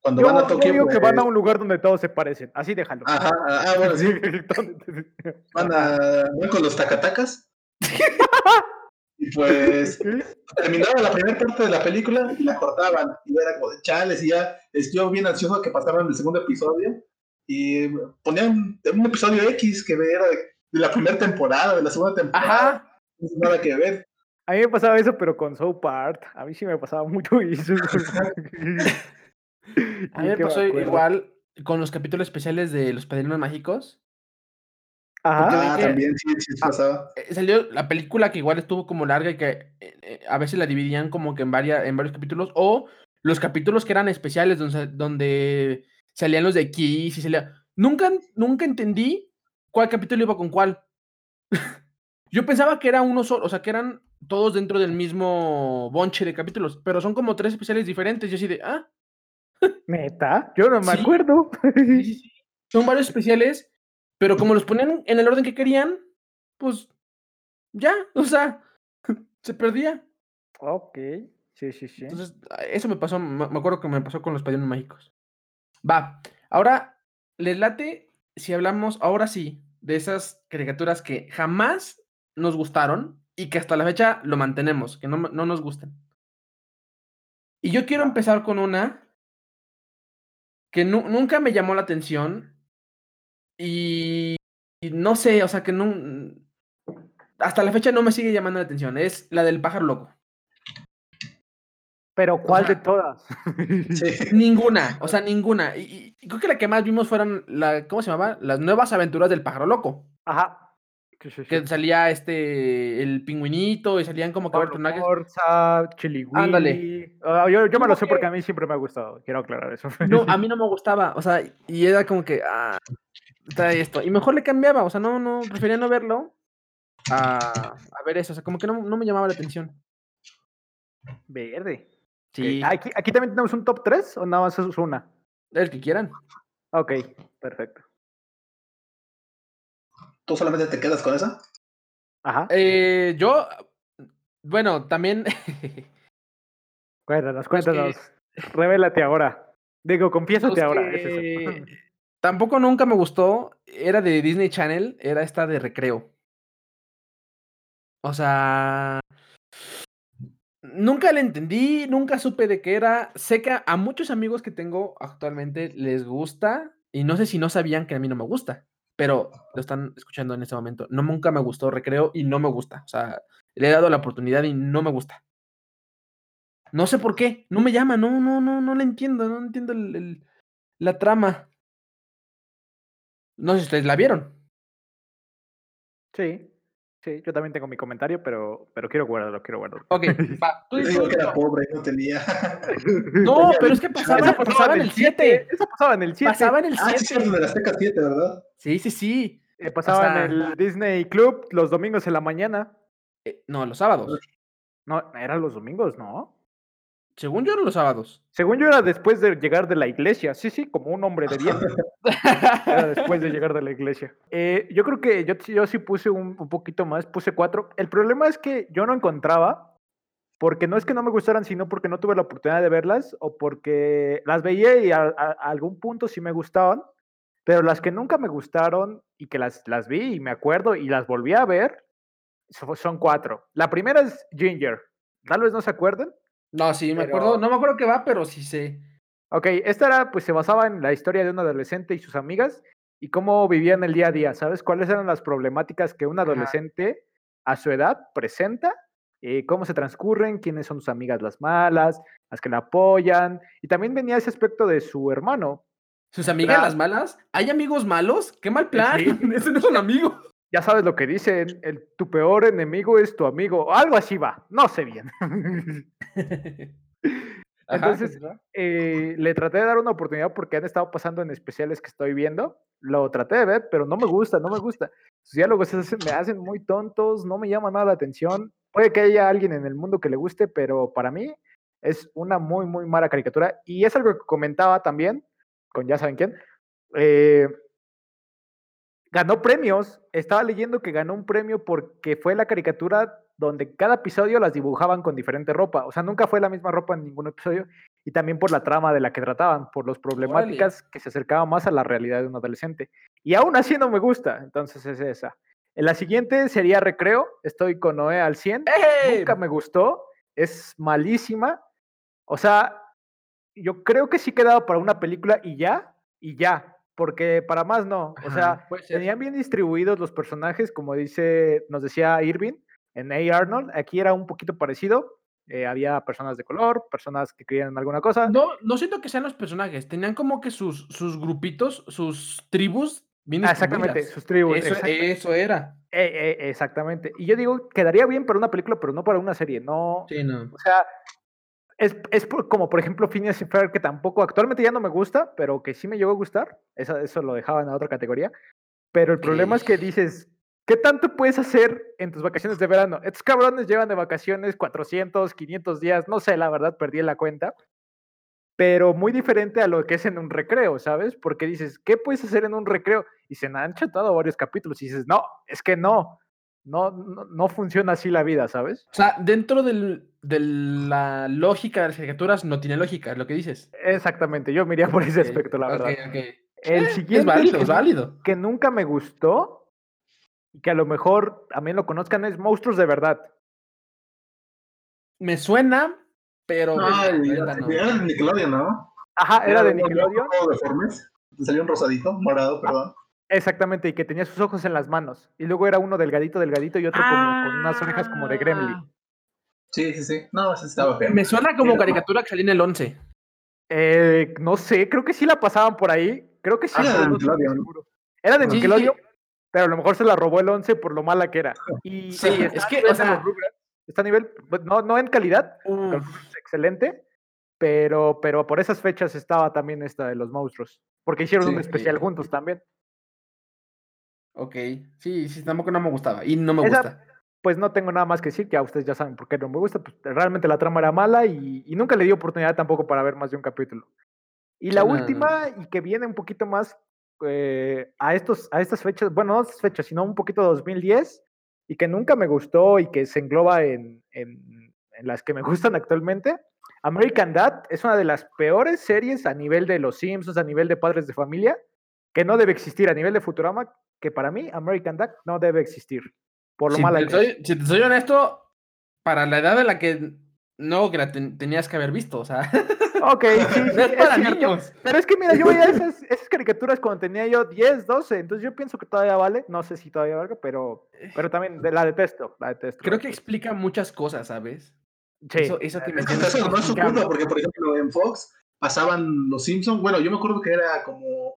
Cuando Yo, van a yo Tokio. digo que van a pues, un lugar donde todos se parecen. Así déjalo. Ajá, ah, bueno, sí. Van, a, van con los tacatacas. y pues terminaba la primera parte de la película y la cortaban. Y era como de chales y ya es yo bien ansioso que pasaran el segundo episodio. Y ponían un episodio X que era de, de la primera temporada, de la segunda temporada. Ajá. No tiene nada que ver. A mí me pasaba eso, pero con South Park. A mí sí me pasaba mucho eso. A mí me pasó igual con los capítulos especiales de Los Padrinos Mágicos. Ajá. Ah, que- también, sí, sí, sí Ah, pasaba. Eh, Salió la película que igual estuvo como larga y que eh, eh, a veces la dividían como que en, varias, en varios capítulos. O los capítulos que eran especiales donde, donde salían los de Kiss y salía. Nunca, nunca entendí cuál capítulo iba con cuál. Yo pensaba que era uno solo, o sea, que eran todos dentro del mismo bonche de capítulos, pero son como tres especiales diferentes. Yo así de, ah, Neta, yo no me Sí. acuerdo. sí, sí, sí. Son varios especiales, pero como los ponían en el orden que querían, pues ya, o sea, se perdía. ok. Sí, sí, sí. Entonces, a- eso me pasó, me acuerdo que me pasó con los padrinos mágicos. Va, ahora, ¿les late si hablamos ahora sí de esas caricaturas que jamás nos gustaron y que hasta la fecha lo mantenemos, que no, no nos gustan? Y yo quiero empezar con una que nu- nunca me llamó la atención y, y no sé, o sea, que no, hasta la fecha no me sigue llamando la atención. Es la del pájaro loco. Pero ¿cuál sea, de todas? Sí. Ninguna, o sea, ninguna. Y, creo que la que más vimos fueron, la, ¿cómo se llamaba? Las nuevas aventuras del pájaro loco. Ajá. Sí, sí, sí. Que salía este, el pingüinito y salían como que Pablo personajes. Forza, Chili Ándale. Ah, yo yo me lo sé porque que- a mí siempre me ha gustado. Quiero aclarar eso. No, a mí no me gustaba, o sea, y era como que, ah, está esto. Y mejor le cambiaba, o sea, no, no, prefería no verlo a, a ver eso, o sea, como que no, no me llamaba la atención. Verde. Sí, ¿Aquí, ¿Aquí también tenemos un top 3 o nada más es una? el que quieran. Ok, perfecto. ¿Tú solamente te quedas con esa? Ajá. Eh, yo, bueno, también, Cuéntanos, pues que- cuéntanos. Revélate ahora. Digo, confiésate Los ahora. es que eso. Tampoco nunca me gustó. Era de Disney Channel. Era esta de recreo. O sea. Nunca la entendí. Nunca supe de qué era. Sé que a- muchos amigos que tengo actualmente les gusta. Y no sé si no sabían que a mí no me gusta. Pero lo están escuchando en este momento. No, nunca me gustó recreo y no me gusta. O sea, le he dado la oportunidad y no me gusta. No sé por qué. No me llama. No, no, no, no la entiendo. No entiendo el- la trama. No sé si ustedes la vieron. Sí, sí, yo también tengo mi comentario, pero, pero quiero guardarlo, quiero guardarlo. Ok, va. tú Yo di- digo tú que era pobre, no tenía. No, pero es que pasaba, Esa pasaba en el 7. Eso pasaba en el 7. Pasaba en el Ah, sí, 7. es de la Azteca 7, ¿verdad? Sí, sí, sí. Eh, pasaba sea- en el Disney Club los domingos en la mañana. Eh, no, los sábados. No, eran los domingos, ¿no? Según yo, eran los sábados. Según yo era después de llegar de la iglesia. Sí, sí, como un hombre de bien. Era después de llegar de la iglesia. Eh, yo creo que yo, sí- yo sí puse un, un poquito más, puse cuatro. El problema es que yo no encontraba, porque no es que no me gustaran, sino porque no tuve la oportunidad de verlas o porque las veía y a, a- a algún punto sí me gustaban, Pero las que nunca me gustaron y que las, las vi y me acuerdo y las volví a ver so- son cuatro. La primera es Ginger. Tal vez no se acuerden. No, sí, me acuerdo. No me acuerdo qué va, pero sí sé. Ok, esta era, pues se basaba en la historia de un adolescente y sus amigas y cómo vivían el día a día, ¿sabes? ¿Cuáles eran las problemáticas que un Ajá. adolescente a su edad presenta? Eh, ¿Cómo se transcurren? ¿Quiénes son sus amigas las malas? Las que la apoyan. Y también venía ese aspecto de su hermano. ¿Sus amigas las malas? ¿Hay amigos malos? ¡Qué mal plan! Sí. Ese no es un amigo. Ya sabes lo que dicen, el, tu peor enemigo es tu amigo. o Algo así va, no sé bien. Entonces, eh, le traté de dar una oportunidad porque han estado pasando en especiales que estoy viendo. Lo traté de ver, pero no me gusta, no me gusta. Sus diálogos hacen- me hacen muy tontos, no me llama nada la atención. Puede que haya alguien en el mundo que le guste, pero para mí es una muy, muy mala caricatura. Y es algo que comentaba también, con ya saben quién. eh, ganó premios. Estaba leyendo que ganó un premio porque fue la caricatura donde cada episodio las dibujaban con diferente ropa. O sea, nunca fue la misma ropa en ningún episodio. Y también por la trama de la que trataban, por las problemáticas que se acercaban más a la realidad de un adolescente. Y aún así no me gusta. Entonces es esa. En la siguiente sería Recreo. Estoy con Noé al 100. ¡Ey! Nunca me gustó. Es malísima. O sea, yo creo que sí quedaba para una película y ya, y ya. Porque para más no. O sea, tenían bien distribuidos los personajes, como dice, nos decía Irving en A. Arnold. Aquí era un poquito parecido. eh, había personas de color, personas que creían en alguna cosa. No, no siento que sean los personajes. Tenían como que sus, sus grupitos, sus tribus bien Ah, exactamente, sus tribus. Eso era. eh, eh, exactamente. Y yo digo, quedaría bien para una película, pero no para una serie. No, Sí, no. O sea, es, es por- como por ejemplo Phineas y Ferb, que tampoco actualmente ya no me gusta, pero que sí me llegó a gustar. Eso, eso lo dejaban a otra categoría. Pero el problema es que dices, ¿qué tanto puedes hacer en tus vacaciones de verano? Estos cabrones llevan de vacaciones 400, 500 días, no sé, la verdad perdí la cuenta. Pero muy diferente a lo que es en un recreo, ¿sabes? Porque dices, ¿qué puedes hacer en un recreo? Y se han chatado varios capítulos y dices, no, es que no. No, no, no funciona así la vida, ¿sabes? O sea, dentro del- de la lógica de las caricaturas no tiene lógica, es lo que dices. Exactamente, yo me iría por ese aspecto, la verdad. ok. El Es siguiente válido, que, es válido. que nunca me gustó y que a lo mejor también lo conozcan es Monstruos de Verdad. Me suena, pero. Neta no. era de Nickelodeon, ¿no? Ajá, era de Nickelodeon. deformes. Te salió un rosadito, morado, perdón. Exactamente, y que tenía sus ojos en las manos. Y luego era uno delgadito, delgadito y otro como con unas orejas como de Gremlin. Ah, Sí, sí, sí. No, ese estaba feo. Me suena como Pero- caricatura que salía en el 11. Eh, no sé, creo que sí la pasaban por ahí. Creo que sí. Ah, era de Nickelodeon. seguro. Era de Sí, sí, Nickelodeon, sí. pero a lo mejor se la robó el 11 por lo mala que era. Y, Sí, y es que, o sea- está a nivel, pues, no, no en calidad, es excelente, pero, pero por esas fechas estaba también esta de los monstruos, porque hicieron un Sí. especial juntos también. Ok. Sí, sí, tampoco no me gustaba. Y no me Esa- gusta. Pues no tengo nada más que decir, ya ustedes ya saben por qué no me gusta, pues realmente la trama era mala y, y nunca le di oportunidad tampoco para ver más de un capítulo. Y la no. última, y que viene un poquito más eh, a, estos, a estas fechas, bueno, no estas fechas, sino un poquito 2010, y que nunca me gustó y que se engloba en, en- en las que me gustan actualmente. American Dad es una de las peores series a nivel de Los Simpsons, a nivel de Padres de Familia, que no debe existir, a nivel de Futurama, que para mí American Dad no debe existir, por lo Si mala te, que soy, es. si te soy honesto, para la edad de la que no, que la ten- tenías que haber visto, o sea, Ok, sí, sí, no es para niños. Pero es que mira, yo veía esas, esas caricaturas cuando tenía yo 10, 12, entonces yo pienso que todavía vale, no sé si todavía valga, pero, pero también de- la detesto, la detesto. Creo que explica muchas cosas, ¿sabes? Sí, Eso, eso que Es que mencionas eso no es su explica culpa, porque por ejemplo en Fox pasaban los Simpsons. Bueno, yo me acuerdo que era como.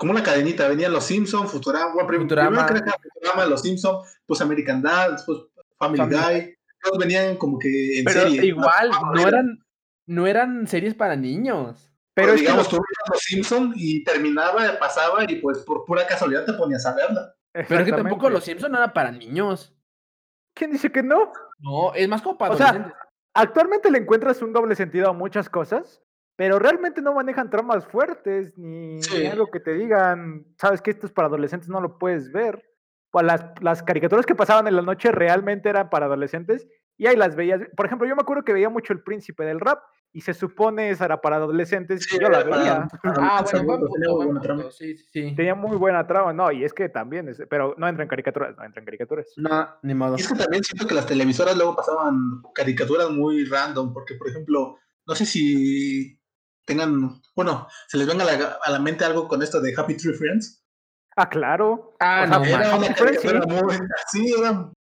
Como una cadenita, venían los Simpsons, Futurama, bueno, prim- Futurama. primero creo que era Futurama, los Simpsons, pues American Dad, después Family, Family Guy, todos venían como que en Pero serie. igual, Ah, no eran, no eran series para niños. pero pero que digamos, los- tú veías los Simpsons y terminaba, pasaba y pues por pura casualidad te ponías a verla. Pero es que tampoco los Simpsons eran para niños. ¿Quién dice que no? No, es más como para O sea. Actualmente le encuentras un doble sentido a muchas cosas, pero realmente no manejan tramas fuertes ni, ni Sí. algo que te digan, sabes que esto es para adolescentes, no lo puedes ver. Pues las, las caricaturas que pasaban en la noche realmente eran para adolescentes y ahí las veías. Por ejemplo, yo me acuerdo que veía mucho El Príncipe del Rap y se supone esa era para adolescentes, Sí, yo la era para- veía. para Ah, bueno, buen punto, tenía buen buena trama. punto, Sí, sí, sí. Tenía muy buena trama, no, y es que también, es- pero no entra en caricaturas, no entra en caricaturas. No, ni modo. Y es que también siento que las televisoras luego pasaban caricaturas muy random, porque por ejemplo, no sé si tengan, bueno, se les venga a la, a la mente algo con esto de Happy Tree Friends. Ah, claro. Ah, O sea, no, era. Era una Friends, sí. muy, sí, era,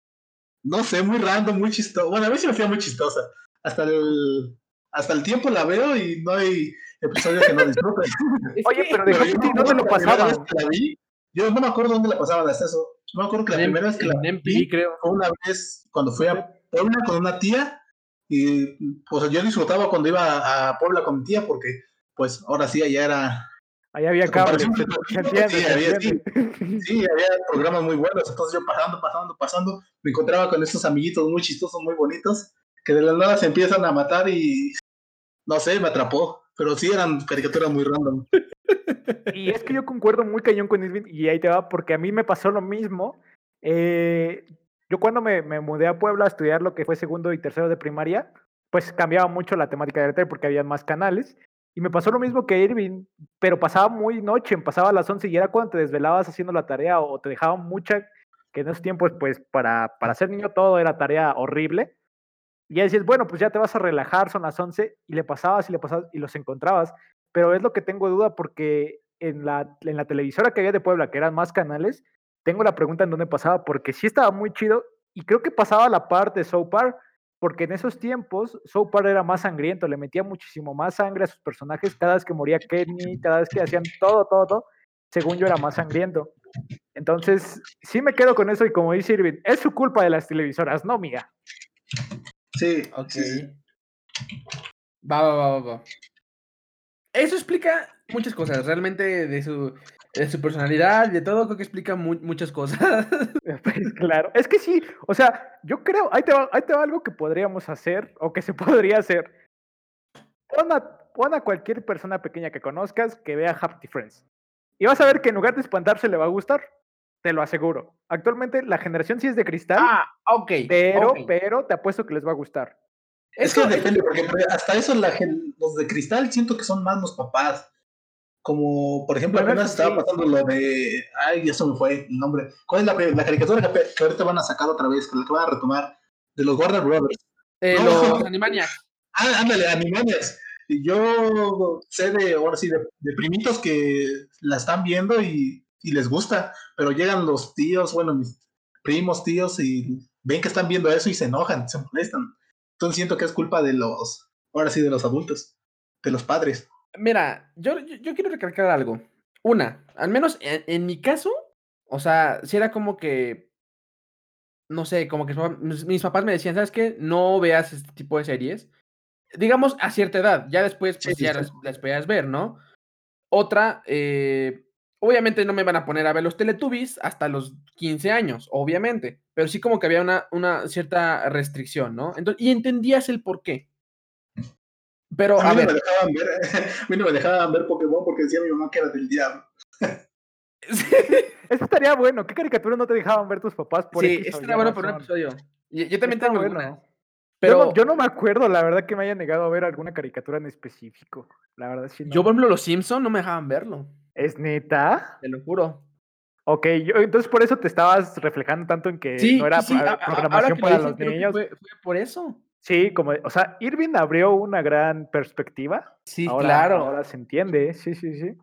no sé, muy random, muy chistosa. Bueno, a mí sí me hacía muy chistosa. Hasta el, hasta el tiempo la veo y no hay episodio que no disfrute. Oye, pero de Happy Tree, me ¿dónde acuerdo lo que la primera pasaban? vez que la vi, yo no me acuerdo dónde la pasaban hasta eso. Yo me acuerdo que la en- primera vez que la en vi creo. fue una vez cuando fui a Puebla con una tía y pues yo disfrutaba cuando iba a Puebla con mi tía porque pues ahora sí allá era Ahí había cable, sí, había- entiende. sí. Había programas muy buenos. Entonces yo pasando pasando pasando me encontraba con estos amiguitos muy chistosos muy bonitos que de la nada se empiezan a matar y no sé me atrapó. Pero sí eran caricaturas muy random. Y es que yo concuerdo muy cañón con Irving, y ahí te va, porque a mí me pasó lo mismo. Eh, yo cuando me, mudé a Puebla a estudiar lo que fue segundo y tercero de primaria, pues cambiaba mucho la temática de la tele porque había más canales. Y me pasó lo mismo que Irving, pero pasaba muy noche, pasaba a las 11 y era cuando te desvelabas haciendo la tarea o te dejaban mucha, que en esos tiempos, pues para, para ser niño todo era tarea horrible. Y ya decías, bueno, pues ya te vas a relajar, son las 11, y le pasabas y le pasabas y los encontrabas. Pero es lo que tengo duda porque en la, en la televisora que había de Puebla, que eran más canales, tengo la pregunta en dónde pasaba, porque sí estaba muy chido y creo que pasaba a la parte de South Park, porque en esos tiempos South Park era más sangriento, le metía muchísimo más sangre a sus personajes, cada vez que moría Kenny, cada vez que hacían todo, todo, todo, según yo era más sangriento. Entonces, sí me quedo con eso y como dice Irving, es su culpa de las televisoras, no mía. sí, Ok. sí, va, va, va, va. Eso explica muchas cosas, realmente de su, de su personalidad, de todo, creo que explica mu- muchas cosas. Pues claro, es que sí, o sea, yo creo, ahí te, va, ahí te va algo que podríamos hacer o que se podría hacer. Pon a, pon a cualquier persona pequeña que conozcas que vea Happy Friends. Y vas a ver que en lugar de espantarse le va a gustar, te lo aseguro. Actualmente la generación sí es de cristal, ah, ok. pero, pero te apuesto que les va a gustar. Es Eso- que depende, porque hasta eso la los de cristal siento que son más los papás. Como, por ejemplo, apenas estaba pasando lo de. Ay, ya se me fue el nombre. ¿Cuál es la, la caricatura que, que ahorita van a sacar otra vez? Que la que van a retomar. De los Warner Brothers. Eh, No. Los Animaniacs. Ah, ándale, Animaniacs. Yo sé de, ahora sí, de, de primitos que la están viendo y, y les gusta, pero llegan los tíos, bueno, mis primos, tíos, y ven que están viendo eso y se enojan, se molestan. Entonces siento que es culpa de los, ahora sí, de los adultos, de los padres. Mira, yo, yo, yo quiero recalcar algo. Una, al menos en, en mi caso, o sea, si era como que, no sé, como que mis papá- mis, mis papás me decían, ¿sabes qué? No veas este tipo de series. Digamos a cierta edad, ya después pues sí, ya sí. las, las podías ver, ¿no? Otra, eh, obviamente no me van a poner a ver los Teletubbies hasta los 15 años, obviamente, pero sí como que había una, una cierta restricción, ¿no? Entonces, y entendías el por qué. Pero, A a mí no ver, me dejaban ver, a mí no me dejaban ver Pokémon porque decía mi mamá que era del diablo. Eso estaría bueno. ¿Qué caricatura no te dejaban ver tus papás por sí, eso era bueno por un episodio. Yo, yo también Está tengo bueno. algunas, Yo pero no- Yo, no, me acuerdo, la verdad, que me haya negado a ver alguna caricatura en específico. La verdad, sí. No. yo, por ejemplo, los Simpson no me dejaban verlo, ¿Es neta? te lo juro. Ok, yo, entonces por eso te estabas reflejando tanto en que Sí, no era sí, sí, pro- a- a- ahora programación lo para dicen, los niños. Fue, fue por eso. Sí, como, o sea, Irving abrió una gran perspectiva. Sí, ahora, claro. Ahora se entiende, sí, sí, sí.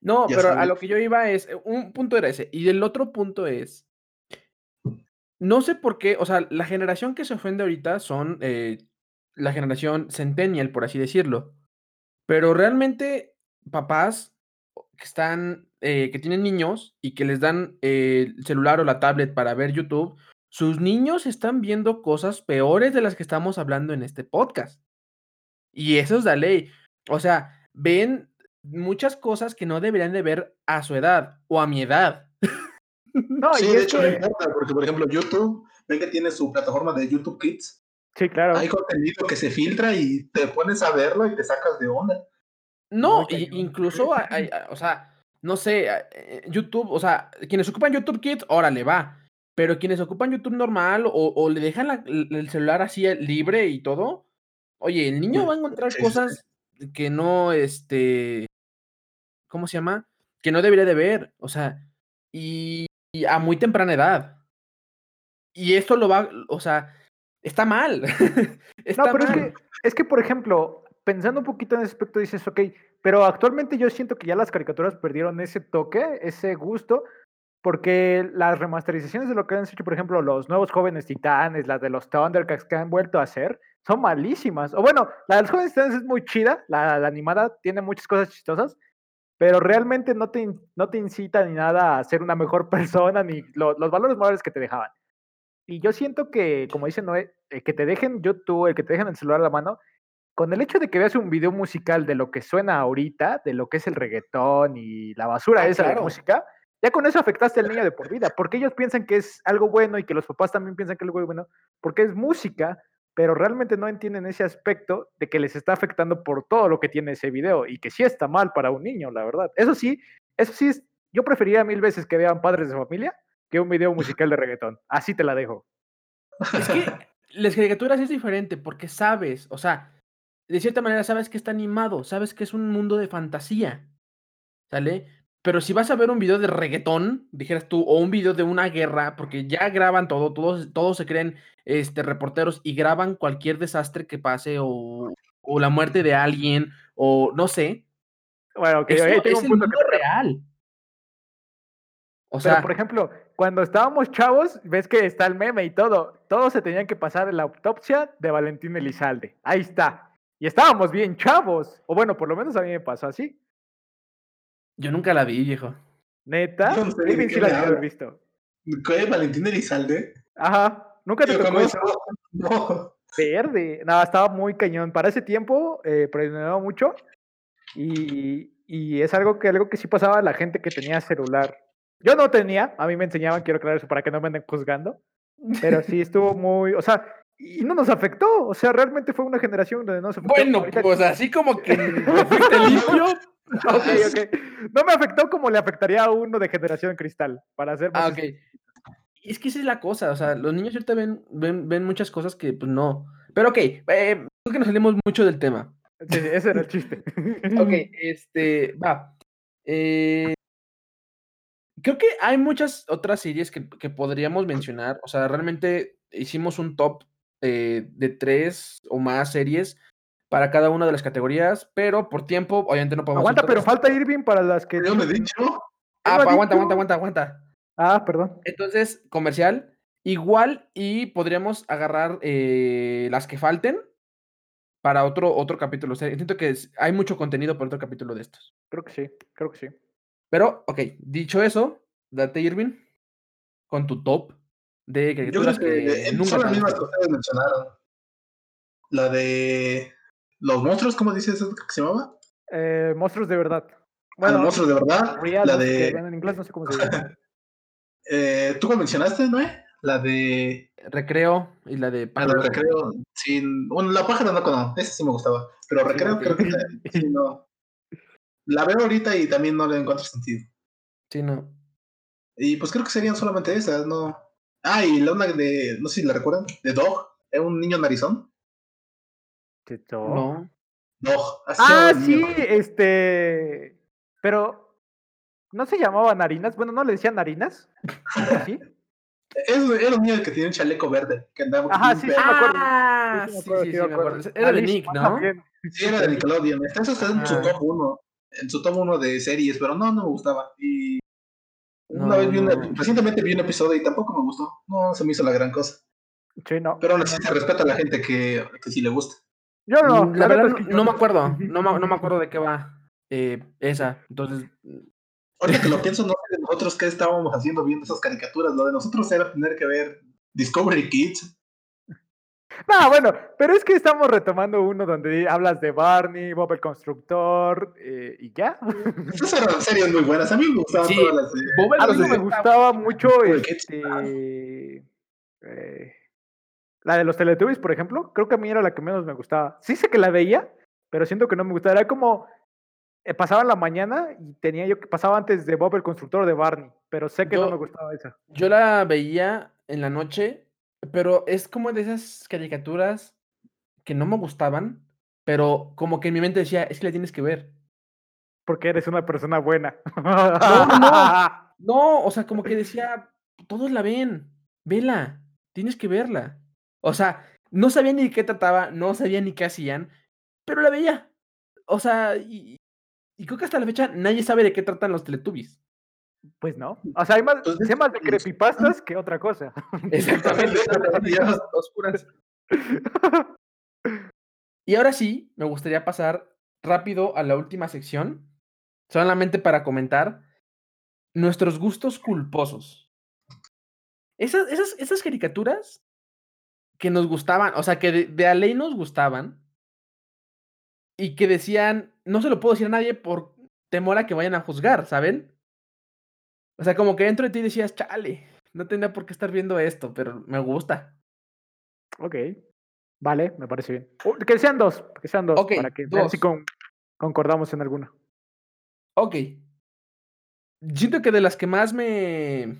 No, Ya pero a lo que yo iba es, eh, un punto era ese, y el otro punto es, no sé por qué, o sea, la generación que se ofende ahorita son eh, la generación centennial, por así decirlo, pero realmente papás que están, eh, que tienen niños y que les dan eh, el celular o la tablet para ver YouTube, sus niños están viendo cosas peores de las que estamos hablando en este podcast. Y eso es la ley. O sea, ven muchas cosas que no deberían de ver a su edad o a mi edad. No, sí, y de hecho no que, importa, porque por ejemplo YouTube, ven que tiene su plataforma de YouTube Kids, sí, claro. hay contenido que se filtra y te pones a verlo y te sacas de onda. No, y- incluso, hay- hay- o sea, no sé, eh, YouTube, o sea, quienes ocupan YouTube Kids, órale, va. Pero quienes ocupan YouTube normal o, o le dejan la- el el celular así eh, libre y todo, Oye, el niño va a encontrar Sí, sí, cosas que no, este, ¿cómo se llama? Que no debería de ver, o sea, y, y a muy temprana edad. Y esto lo va, o sea, está mal. está No, pero es mal. que, es que, por ejemplo, pensando un poquito en ese aspecto, dices, ok, pero actualmente yo siento que ya las caricaturas perdieron ese toque, ese gusto, porque las remasterizaciones de lo que han hecho, por ejemplo, los nuevos jóvenes titanes, las de los Thundercats que han vuelto a hacer, son malísimas. O bueno, la de los jóvenes titanes es muy chida, la, la animada tiene muchas cosas chistosas, pero realmente no te, no te incita ni nada a ser una mejor persona, ni lo- los valores morales que te dejaban. Y yo siento que, como dice Noé, el que te dejen YouTube, el que te dejen el celular a la mano, con el hecho de que veas un video musical de lo que suena ahorita, de lo que es el reggaetón y la basura Ah, esa de claro. música, ya con eso afectaste al niño de por vida, porque ellos piensan que es algo bueno y que los papás también piensan que es algo bueno, porque es música, pero realmente no entienden ese aspecto de que les está afectando por todo lo que tiene ese video y que sí está mal para un niño, la verdad. Eso sí, eso sí es, yo preferiría mil veces que vean padres de familia que un video musical de reggaetón. Así te la dejo. Es que las caricaturas es diferente porque sabes, o sea, de cierta manera sabes que está animado, sabes que es un mundo de fantasía, ¿sale? Pero si vas a ver un video de reggaetón, dijeras tú, o un video de una guerra, porque ya graban todo, todos, todos se creen este, reporteros y graban cualquier desastre que pase o, o la muerte de alguien, o no sé, Bueno, tengo es un punto mundo que real. O Pero, sea, por ejemplo, cuando estábamos chavos, ves que está el meme y todo. Todos se tenían que pasar en la autopsia de Valentín Elizalde. Ahí está. Y estábamos bien chavos. O bueno, por lo menos a mí me pasó así. Yo nunca la vi, viejo. Neta. No sé qué sí la debe haber visto. ¿Qué? Valentín Elizalde. Ajá. Nunca te Yo tocó. No. Verde. Nada, estaba muy cañón. Para ese tiempo, eh, predominaba mucho. Y, y es algo que, algo que sí pasaba a la gente que tenía celular. Yo no tenía, a mí me enseñaban, quiero aclarar eso para que no me anden juzgando. Pero sí estuvo muy, o sea, y no nos afectó. O sea, realmente fue una generación donde no afectó. Bueno, Ahorita- pues así como que te fuiste limpio. Ok, ok. No me afectó como le afectaría a uno de generación cristal, para hacer Ah, ok. Es que esa es la cosa, o sea, los niños ahorita ven, ven, ven muchas cosas que pues no. Pero ok, eh, creo que nos salimos mucho del tema. Sí, ese era el chiste. Ok, este, va. Eh, creo que hay muchas otras series que, que podríamos mencionar. O sea, realmente hicimos un top eh, de tres o más series para cada una de las categorías, pero por tiempo, obviamente no podemos. Aguanta, pero falta Irving para las que. Yo me he dicho. Ah, ¿Él lo ha aguanta, aguanta, aguanta, aguanta. Ah, perdón. Entonces, comercial, igual y podríamos agarrar eh, las que falten para otro, otro capítulo. O sea, siento que es- hay mucho contenido para otro capítulo de estos. Creo que sí, creo que sí. Pero, ok, dicho eso, date Irving con tu top de Yo creo caricaturas que, que, eh, nunca son las mismas que ustedes mencionaron. La de los monstruos, ¿cómo dices eso que se llamaba? Eh, monstruos de verdad. Ah, Bueno, los monstruos de verdad. real, la de. en inglés no sé cómo se llama. Eh, ¿Tú cuál mencionaste, no? La de. Recreo y la de La Pájaro de Loco. recreo. Sin, bueno, la pájara no, no, esa sí me gustaba. Pero recreo creo que sí, no. La veo ahorita y también no le encuentro sentido. Sí, no. Y pues creo que serían solamente esas, ¿no? Ah, y la una de, no sé si la recuerdan, de Dog, era un niño narizón. No. Dog. así se Ah, sí, este. Pero. ¿No se llamaba Narinas? Bueno, ¿no le decían Narinas? ¿Sí? Es- era un niño que tenía un chaleco verde, que andaba con Ajá, un sí, sí me acuerdo. Ah, Sí, sí, sí me acuerdo, sí, sí sí, me me acuerdo. acuerdo. Era de Nick, ¿no? también. Sí, era de Nickelodeon. Está eso está en su Ajá. top 1. En su top 1 de series, pero no, no me gustaba. Y una No, vez vi un, no. recientemente vi un episodio y tampoco me gustó. No se me hizo la gran cosa. Sí, no. Pero aún no, así no, se no. respeta a la gente que, que sí le gusta. Yo no. La verdad es no, que yo no me acuerdo, no me, no me acuerdo de qué va eh, esa. Entonces, Ahorita que lo pienso, no sé de nosotros qué estábamos haciendo viendo esas caricaturas. Lo de nosotros era tener que ver Discovery Kids. No, bueno, pero es que estamos retomando uno donde hablas de Barney, Bob el Constructor eh, y ya. Esas eran series muy buenas. A mí me gustaban Sí. todas las de. Bob el A mí me Constructor- gustaba mucho este, eh, la de los Teletubbies, por ejemplo. Creo que a mí era la que menos me gustaba. Sí sé que la veía, pero siento que no me gustaba. Era como eh, pasaba la mañana y tenía yo que pasaba antes de Bob el Constructor de Barney, pero sé que no me gustaba esa. Yo la veía en la noche, pero es como de esas caricaturas que no me gustaban, pero como que en mi mente decía, es que la tienes que ver. Porque eres una persona buena. No, no, no. No, o sea, como que decía, todos la ven, vela, tienes que verla. O sea, no sabía ni de qué trataba, no sabía ni qué hacían, pero la veía. O sea, y, y creo que hasta la fecha nadie sabe de qué tratan los Teletubbies. Pues no. O sea, hay más, Entonces, sé más de pues, creepypastas que otra cosa. Exactamente. Oscuras. Y ahora sí, me gustaría pasar rápido a la última sección, solamente para comentar nuestros gustos culposos. Esas, esas, esas caricaturas que nos gustaban, o sea, que de, de a ley nos gustaban y que decían, no se lo puedo decir a nadie por temor a que vayan a juzgar, ¿saben? O sea, como que dentro de ti decías, chale, no tendría por qué estar viendo esto, pero me gusta. Ok. Vale, me parece bien. Uh, que sean dos, que sean dos, para que vean si dos. con- concordamos en alguna. Ok. Siento que de las que más me.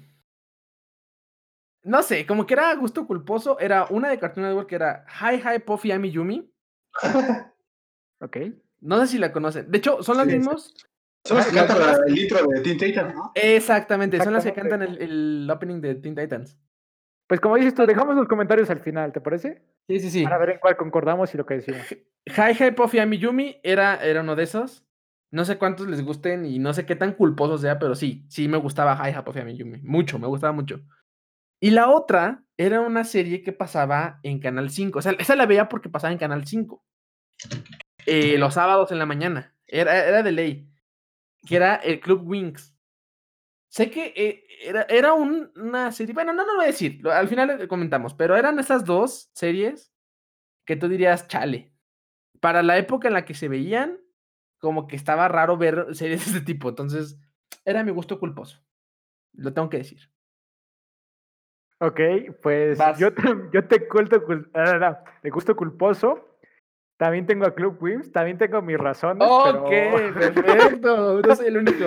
No sé, como que era gusto culposo, era una de Cartoon Network que era Hi Hi Puffy Ami Yumi. Ok. No sé si la conocen. De hecho, son los Sí, sí. mismos. Son los que Las cantan mismas- la- el intro de Teen Titans, ¿no? Exactamente, son las que cantan el, el opening de Teen Titans. Pues como dices tú, dejamos los comentarios al final, ¿te parece? Sí, sí, sí. Para ver en cuál concordamos y lo que decimos. Hi Hi Puffy Ami Yumi era, era uno de esos. No sé cuántos les gusten y no sé qué tan culposo sea, pero sí, sí me gustaba Hi Hi Puffy Ami Yumi. Mucho, me gustaba mucho. Y la otra era una serie que pasaba en Canal 5. O sea, esa la veía porque pasaba en Canal 5. Eh, los sábados en la mañana. Era, era de ley. Que era el Club Wings. Sé que eh, era, era un- una serie. Bueno, no, no lo voy a decir. Al final comentamos. Pero eran esas dos series que tú dirías, chale. Para la época en la que se veían, como que estaba raro ver series de este tipo. Entonces, era mi gusto culposo. Lo tengo que decir. Ok, pues Vas. yo te, yo te culto, cul- ah, no, no, de gusto culposo. También tengo a Club Wings, también tengo mis razones. Ok, pero... perfecto. No soy el único.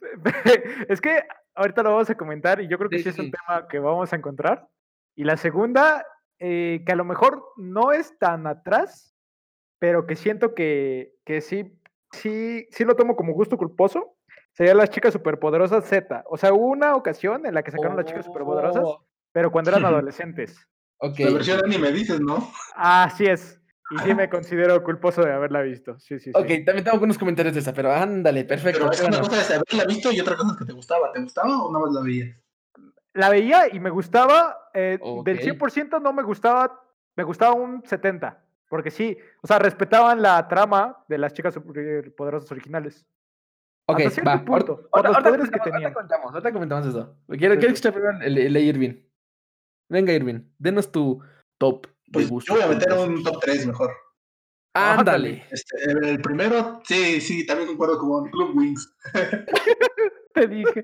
es que ahorita lo vamos a comentar y yo creo que Sí, sí, es un tema que vamos a encontrar. Y la segunda, eh, que a lo mejor no es tan atrás, pero que siento que, que sí, sí, sí lo tomo como gusto culposo, sería las chicas superpoderosas Z. O sea, hubo una ocasión en la que sacaron las chicas superpoderosas, Oh, pero cuando eran adolescentes. Ok. La versión anime dices, ¿no? Así es. Y sí me considero culposo de haberla visto. Sí, sí, sí. Ok, también tengo algunos comentarios de esa, pero ándale, perfecto. Pero es una bueno. cosa es haberla visto y otra cosa es que te gustaba. ¿Te gustaba o no más la veías? La veía y me gustaba. eh, Del Ok. 100% no me gustaba. Me gustaba un 70%. Porque sí, o sea, respetaban la trama de las chicas superpoderosas originales. Ok, hasta va. punto, ahorita poderes que comentamos- tenían. Ahorita comentamos, ahorita comentamos eso. Quiero, Sí, quiero sí. escuchar primero el, el de Irving. Venga, Irving, denos tu top Pues yo voy a meter un top 3 mejor. Ándale. Este, el, primero, sí, sí, también concuerdo con Club Wings. Te dije.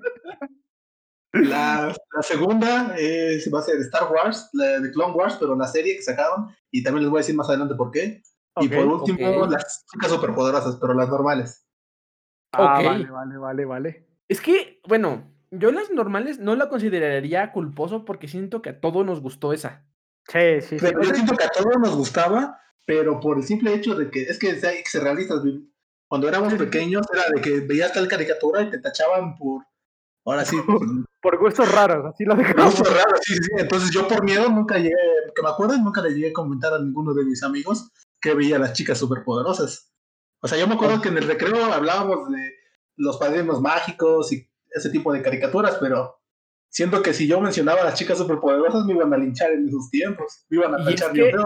La, la segunda es, va a ser Star Wars, la de Clone Wars, pero la serie que sacaron. Y también les voy a decir más adelante por qué. y por último, las chicas superpoderosas, pero las normales. Ah, vale, vale, vale, vale. Es que, bueno, yo las normales no la consideraría culposo porque siento que a todos nos gustó esa. Sí, sí, sí. Pero yo siento que a todos nos gustaba, pero por el simple hecho de que es que se- hay que ser realistas. Cuando éramos Sí, pequeños era de que veías tal caricatura y te tachaban por. Ahora sí, pues, por gustos raros, así lo dejamos. fue raro, sí, sí, sí. Entonces yo por miedo nunca llegué, que me acuerdo, nunca le llegué a comentar a ninguno de mis amigos que veía a las chicas superpoderosas. O sea, yo me acuerdo que en el recreo hablábamos de los padrinos mágicos y ese tipo de caricaturas, pero siento que si yo mencionaba a las chicas superpoderosas me iban a linchar en esos tiempos, me iban a Y tachar es que-.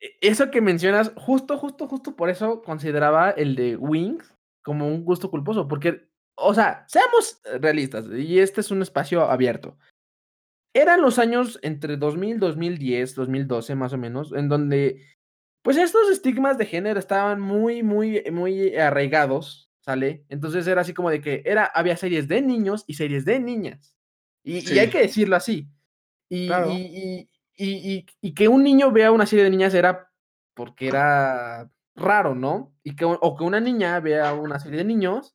E- Eso que mencionas, justo, justo, justo por eso consideraba el de Wings como un gusto culposo, porque, o sea, seamos realistas, y este es un espacio abierto. Eran los años entre 2000, 2010, 2012 más o menos, en donde, pues estos estigmas de género estaban muy, muy, muy arraigados, ¿sale? Entonces era así como de que era, había series de niños y series de niñas. Y, y hay que decirlo así. Y, Claro. y, y- y- y- y que un niño vea una serie de niñas era porque era raro, ¿no? Y que, o que una niña vea una serie de niños,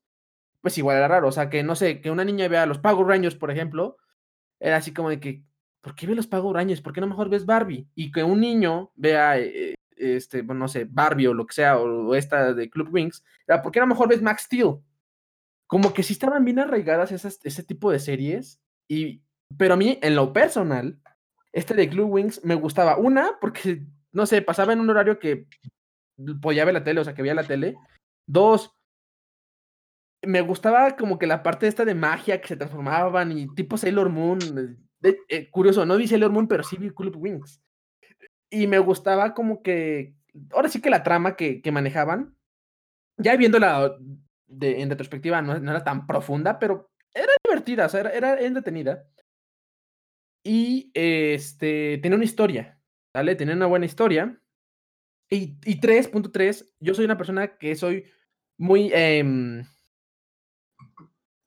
pues igual era raro. O sea, que no sé, que una niña vea los Power Rangers, por ejemplo, era así como de que, ¿por qué ve los Power Rangers? ¿Por qué no mejor ves Barbie? Y que un niño vea eh, este, bueno, no sé, Barbie o lo que sea, o, esta de Club Wings, era porque a lo mejor ves Max Steel. Como que sí estaban bien arraigadas esas, ese tipo de series, y, pero a mí, en lo personal, este de Club Wings me gustaba. Una, porque, no sé, pasaba en un horario que podía ver la tele, o sea, que veía la tele. Dos, me gustaba como que la parte esta de magia que se transformaban y tipo Sailor Moon. eh, eh, curioso, no vi Sailor Moon, pero sí vi Club Wings. Y me gustaba como que, ahora sí que la trama que, que manejaban, ya viéndola de, en retrospectiva, no, no era tan profunda, pero era divertida, o sea, era, era entretenida. Y este, tenía una historia, ¿vale? Tenía una buena historia. Y, y 3.3, yo soy una persona que soy muy, em,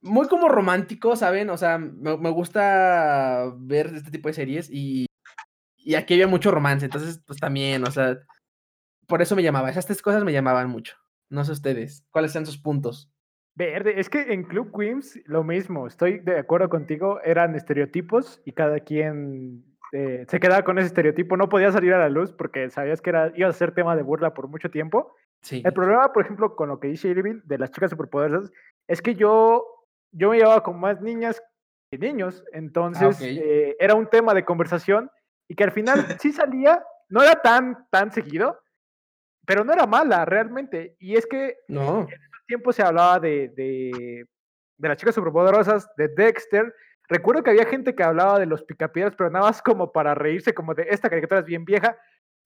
muy como romántico, ¿saben? O sea, me, me gusta ver este tipo de series y, y aquí había mucho romance, entonces, pues también, o sea, por eso me llamaba, esas tres cosas me llamaban mucho. No sé ustedes, ¿cuáles sean sus puntos? Verde, es que en Club Quims lo mismo, estoy de acuerdo contigo, eran estereotipos y cada quien eh, se quedaba con ese estereotipo, no podía salir a la luz porque sabías que era, iba a ser tema de burla por mucho tiempo. Sí. El problema, por ejemplo, con lo que dice Irving de las chicas superpoderosas, es que yo, yo me llevaba con más niñas que niños, entonces ok. eh, era un tema de conversación y que al final sí salía, no era tan, tan seguido, pero no era mala realmente. Y es que No, tiempo se hablaba de, de, de las chicas superpoderosas, de Dexter. Recuerdo que había gente que hablaba de los picapiedras, pero nada más como para reírse, como de esta caricatura es bien vieja.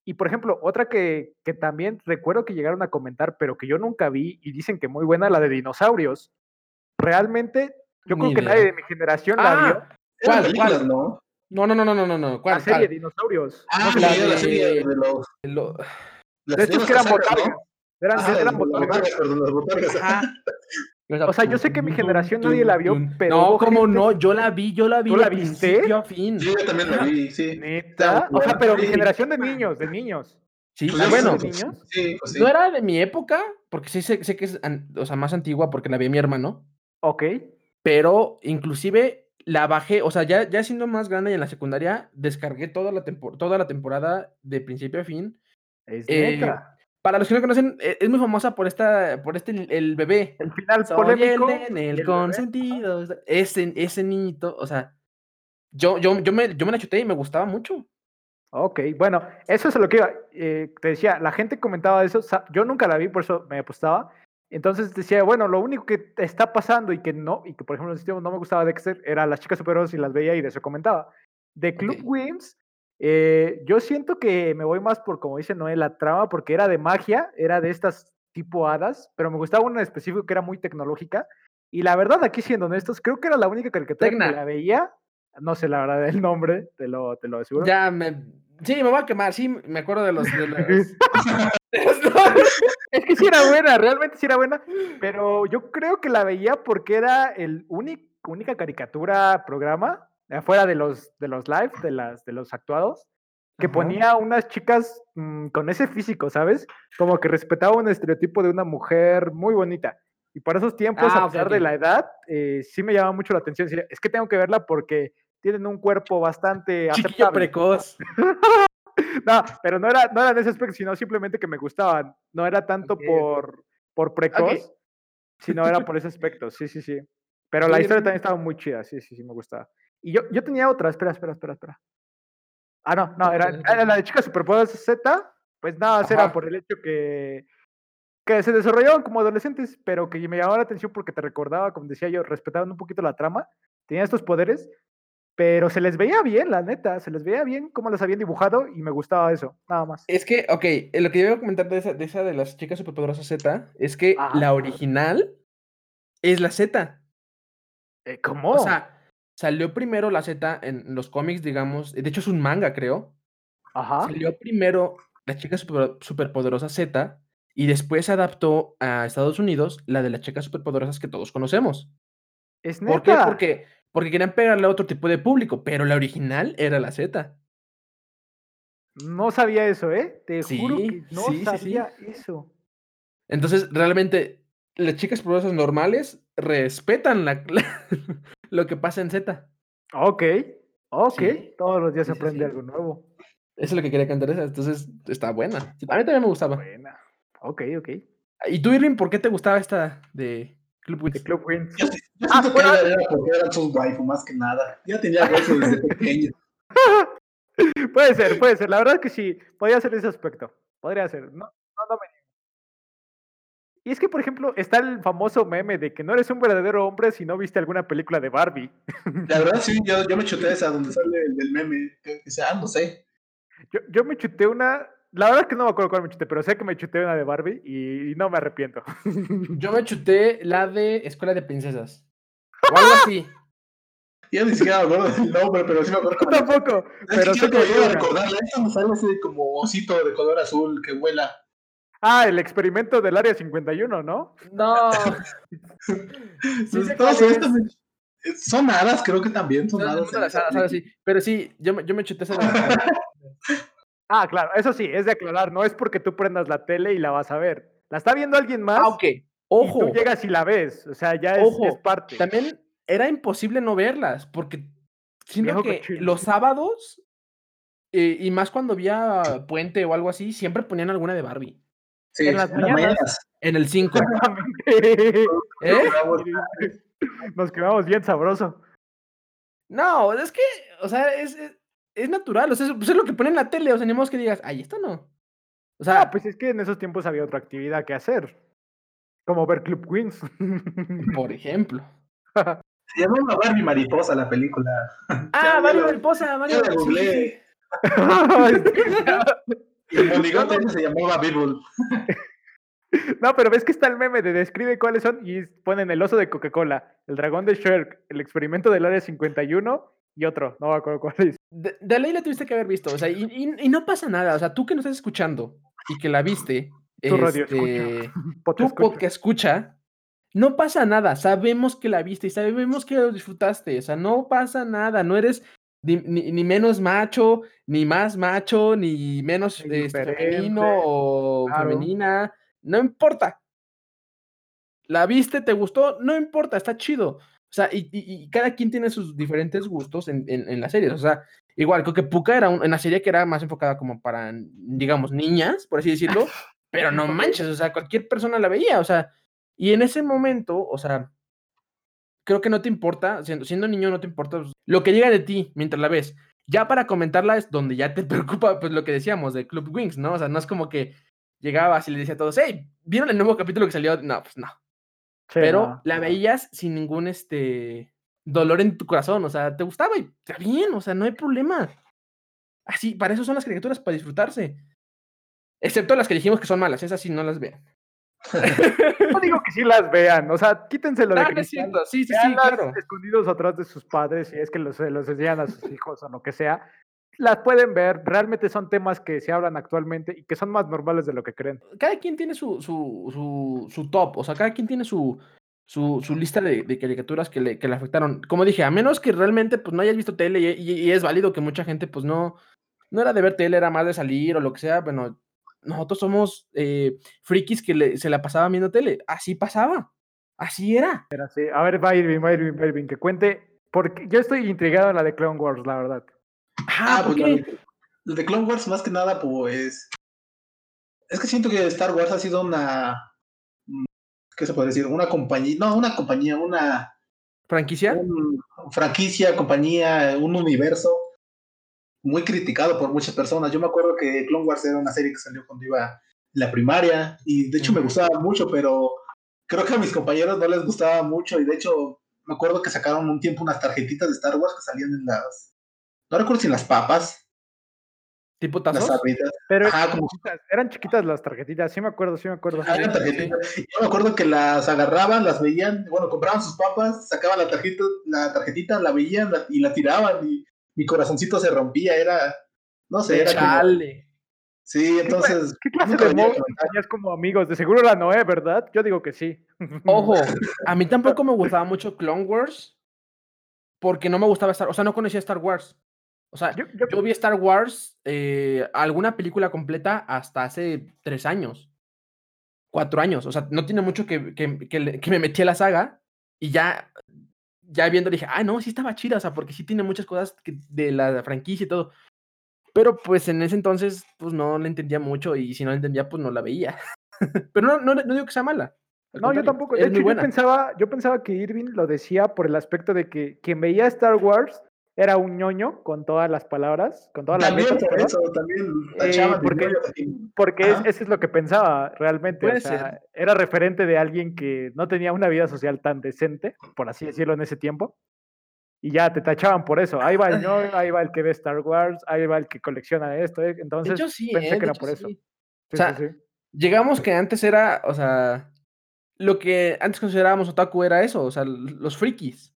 Y por ejemplo, otra que, que también recuerdo que llegaron a comentar, pero que yo nunca vi y dicen que muy buena, la de dinosaurios. Realmente, yo Ni creo que nadie de mi generación la vio. Ah, ¿Cuál, cuál? ¿no? No, no, no, no, no, no, no, La ¿cuál, serie cuál? Dinosaurios. Ah, No la, si la serie de los. Lo- las de estos que eran botargas. ¿no? Eran, Ah, eran botargas. botargas, perdón, las botargas. Ajá. O sea, yo sé que mi generación nadie la vio, pero No, ¿cómo gente- no? Yo la vi, yo la vi ¿Tú de la viste? a fin. Sí, yo también la vi, sí. Neta. O sea, pero mi generación de niños, de niños. Sí, Pues ah, yo bueno, niños? Sí, pues sí. no era de mi época, porque sí sé, sé que es o sea, más antigua porque la vi a mi hermano, Ok. pero inclusive la bajé, o sea, ya, ya siendo más grande y en la secundaria, descargué toda la, toda la temporada de principio a fin. Es Eh, neta. Para los que no conocen, e- es muy famosa por esta, por este, el bebé. El final Soy polémico. el el bebé. consentido. Ese, ese niñito, o sea, yo, yo, yo, me, yo me la chuté y me gustaba mucho. Ok, bueno, eso es lo que iba. eh, te decía, la gente comentaba eso. Yo nunca la vi, por eso me apostaba. Entonces decía, bueno, lo único que está pasando y que no, y que por ejemplo en no me gustaba Dexter, era las chicas superhéroes y las veía y de eso comentaba. De Club Ok. Wings, eh, yo siento que me voy más por, como dice Noé, la trama, porque era de magia, era de estas tipo hadas, pero me gustaba una en específico que era muy tecnológica. Y la verdad, aquí siendo honestos, creo que era la única caricatura Tecna. que la veía. No sé la verdad el nombre, te lo, te lo aseguro. Ya me. Sí, me voy a quemar, sí, me acuerdo de los. De los... Es que sí era buena, realmente sí era buena, pero yo creo que la veía porque era el único, única caricatura programa, afuera de los, de los live, de, las, de los actuados, que Ajá. ponía unas chicas mm, con ese físico, ¿sabes? Como que respetaba un estereotipo de una mujer muy bonita. Y para esos tiempos, Ah, a pesar de la edad, eh, sí me llamaba mucho la atención. Es que tengo que verla porque tienen un cuerpo bastante Chiquillo aceptable. precoz. No, pero no era, no era en ese aspecto, sino simplemente que me gustaban. No era tanto Ok, ok. por, por precoz, sino era por ese aspecto. Sí, sí, sí. Pero la historia también estaba muy chida. Sí, sí, sí, me gustaba. Y yo, yo tenía otra. Espera, espera, espera, espera. Ah, no, no, era, era la de Chicas Superpoderosas Z. Pues nada, era por el hecho que, que se desarrollaban como adolescentes, pero que me llamaba la atención porque te recordaba, como decía yo, respetaban un poquito la trama. Tenían estos poderes, pero se les veía bien, la neta. Se les veía bien cómo las habían dibujado y me gustaba eso. Nada más. Es que, ok, lo que yo iba a comentar de esa, de esa de las chicas superpoderosas Z es que Ajá. la original es la Z. Eh, ¿Cómo? O sea, salió primero la Z en los cómics, digamos. De hecho, es un manga, creo. Ajá. Salió primero la chica super, superpoderosa Z y después se adaptó a Estados Unidos la de las chicas superpoderosas que todos conocemos. Es ¿Por qué? neta. Porque, porque querían pegarle a otro tipo de público, pero la original era la Z. No sabía eso, ¿eh? Te juro que no sí, sí, sí. sabía eso. Entonces, realmente, las chicas superpoderosas normales respetan la, la- lo que pasa en Z. Ok, ok. Sí, Todos los días se aprende sí. algo nuevo. Eso es lo que quería cantar esa. Entonces, está buena. A mí también me gustaba. Buena. Ok, ok. ¿Y tú, Irving, por qué te gustaba esta de Club Wings? De Club Wings. Yo, sí- yo Ah, siento que bueno. era porque eran sus waifu más que nada. Ya tenía eso desde pequeño. Puede ser, puede ser. La verdad es que sí, podría ser ese aspecto. Podría ser. No, no, no me niego. Y es que, por ejemplo, está el famoso meme de que no eres un verdadero hombre si no viste alguna película de Barbie. La verdad, sí, yo, yo me chuté esa donde sale el del meme. Que, que sea, ah, no sé. Yo, yo me chuté una. La verdad es que no me acuerdo cuál me chuté, pero sé que me chuté una de Barbie y, y no me arrepiento. Yo me chuté la de Escuela de Princesas. O algo así. Yo ni siquiera me acuerdo del nombre, pero sí me acuerdo. Yo tampoco, pero sé que me ayude a recordarla. Esta me sale ese como osito de color azul que vuela. Ah, el experimento del área 51, ¿no? No. Sí Son hadas, creo que también son No, no, hadas. no, sí. Pero sí, yo, me- yo me chuté esa Ah, claro, eso sí, es de aclarar, no es porque tú prendas la tele y la vas a ver. La está viendo alguien más Ah, ok. Y Ojo. tú llegas y la ves, o sea, ya es, Ojo, es parte. También era imposible no verlas, porque siento que cochino. los sábados, eh, y más cuando había puente o algo así, siempre ponían alguna de Barbie. Sí, En las mañanas. En el 5. Exactamente. ¿Eh? Nos quedamos bien sabroso. No, es que, o sea, es, es, es natural, o sea, es, pues es lo que ponen en la tele, o sea, ni modo que digas, ay, esto no. O sea, Ah, pues es que en esos tiempos había otra actividad que hacer. Como ver Club Queens. por ejemplo. Se llamaba Barbie Mariposa la película. Ah, Barbie Mariposa, Barbie Mariposa, el monigote ese se llamaba Beeble. No, pero ves que está el meme de describe cuáles son y ponen el oso de Coca-Cola, el dragón de Shrek, el experimento del área 51 y otro, no me acuerdo cuál es. De, de ley la tuviste que haber visto, o sea, y, y- y no pasa nada, o sea, tú que nos estás escuchando y que la viste, Tu radio este, Pot tú escucha. podcast escucha, no pasa nada, sabemos que la viste y sabemos que lo disfrutaste, o sea, no pasa nada, no eres ni, ni- ni menos macho, ni más macho, ni menos este, femenino o claro. femenina, no importa. La viste, te gustó, no importa, está chido. O sea, y, y- y cada quien tiene sus diferentes gustos en, en- en las series. O sea, igual, creo que Puka era un- una serie que era más enfocada como para, digamos, niñas, por así decirlo. Pero no manches, o sea, cualquier persona la veía. O sea, y en ese momento, o sea, creo que no te importa, siendo, siendo niño no te importa pues, lo que llega de ti mientras la ves. Ya para comentarla es donde ya te preocupa, pues lo que decíamos de Club Wings, ¿no? O sea, no es como que llegabas y le decía a todos, hey, ¿vieron el nuevo capítulo que salió? No, pues no. Sí, Pero no, la no. veías sin ningún este dolor en tu corazón, o sea, te gustaba y está bien, o sea, no hay problema. Así, para eso son las caricaturas, para disfrutarse. Excepto las que dijimos que son malas, esas sí no las vean. No digo que sí las vean, o sea, quítenselo de Ah, cristal. sí, sí, sí, claro. escondidos atrás de sus padres, si es que los, los enseñan a sus hijos o lo que sea. Las pueden ver, realmente son temas que se hablan actualmente y que son más normales de lo que creen. Cada quien tiene su, su, su, su top, o sea, cada quien tiene su, su, su lista de, de caricaturas que le, que le afectaron. Como dije, a menos que realmente pues, no hayas visto tele y, y- y es válido que mucha gente pues no, no era de ver tele, era más de salir o lo que sea, bueno, nosotros somos eh, frikis que le- se la pasaban viendo tele. Así pasaba. Así era. A ver, va Irving, va Irving, va Irving, que cuente, porque yo estoy intrigado en la de Clone Wars, la verdad. Ah, Ah, ¿por pues qué? la de- la de Clone Wars, más que nada, pues. Es que siento que Star Wars ha sido una. mm, ¿Qué se puede decir? Una compañía. No, una compañía, una. ¿Franquicia? un- franquicia, compañía, un universo muy criticado por muchas personas. Yo me acuerdo que Clone Wars era una serie que salió cuando iba en la primaria y de hecho me gustaba mucho, pero creo que a mis compañeros no les gustaba mucho y de hecho me acuerdo que sacaron un tiempo unas tarjetitas de Star Wars que salían en las... No recuerdo si en las papas, ¿Tipo las tazos? sabritas. Pero Ajá, como chiquitas, eran chiquitas las tarjetitas, sí me acuerdo, sí me acuerdo. Ah, eran tarjetitas. Yo me acuerdo que las agarraban, las veían, bueno, compraban sus papas, sacaban la tarjeta, la tarjetita, la veían la- y la tiraban y mi corazoncito se rompía, era, no sé, era como, Chale. sí, entonces, ¿Qué clase de tenías como amigos? De seguro la Noé, ¿verdad? Yo digo que sí. Ojo, a mí tampoco me gustaba mucho Clone Wars porque no me gustaba Star, o sea, no conocía Star Wars. O sea, Yo, yo- yo vi Star Wars, eh, alguna película completa hasta hace tres años, cuatro años. O sea, no tiene mucho que, que, que que me metí a la saga y ya, ya viendo dije, ah, no, sí estaba chida, o sea, porque sí tiene muchas cosas que- de la franquicia y todo. Pero pues en ese entonces, pues no le entendía mucho y si no la entendía, pues no la veía. Pero no, no, no digo que sea mala. al No, yo tampoco. De hecho, yo pensaba, yo pensaba que Irving lo decía por el aspecto de que quien veía Star Wars era un ñoño con todas las palabras, con todas las También letras, por perdón, eso, también Eh, porque- porque es- eso es lo que pensaba realmente. O sea, era referente de alguien que no tenía una vida social tan decente, por así decirlo, en ese tiempo. Y ya te tachaban por eso. Ahí va el ñoño, ahí va el que ve Star Wars, ahí va el que colecciona esto. eh, Entonces hecho, sí, pensé ¿eh? que era hecho, por eso. sí. Sí, sea, sí, sí. Llegamos que antes era, o sea, lo que antes considerábamos otaku era eso, o sea, los frikis.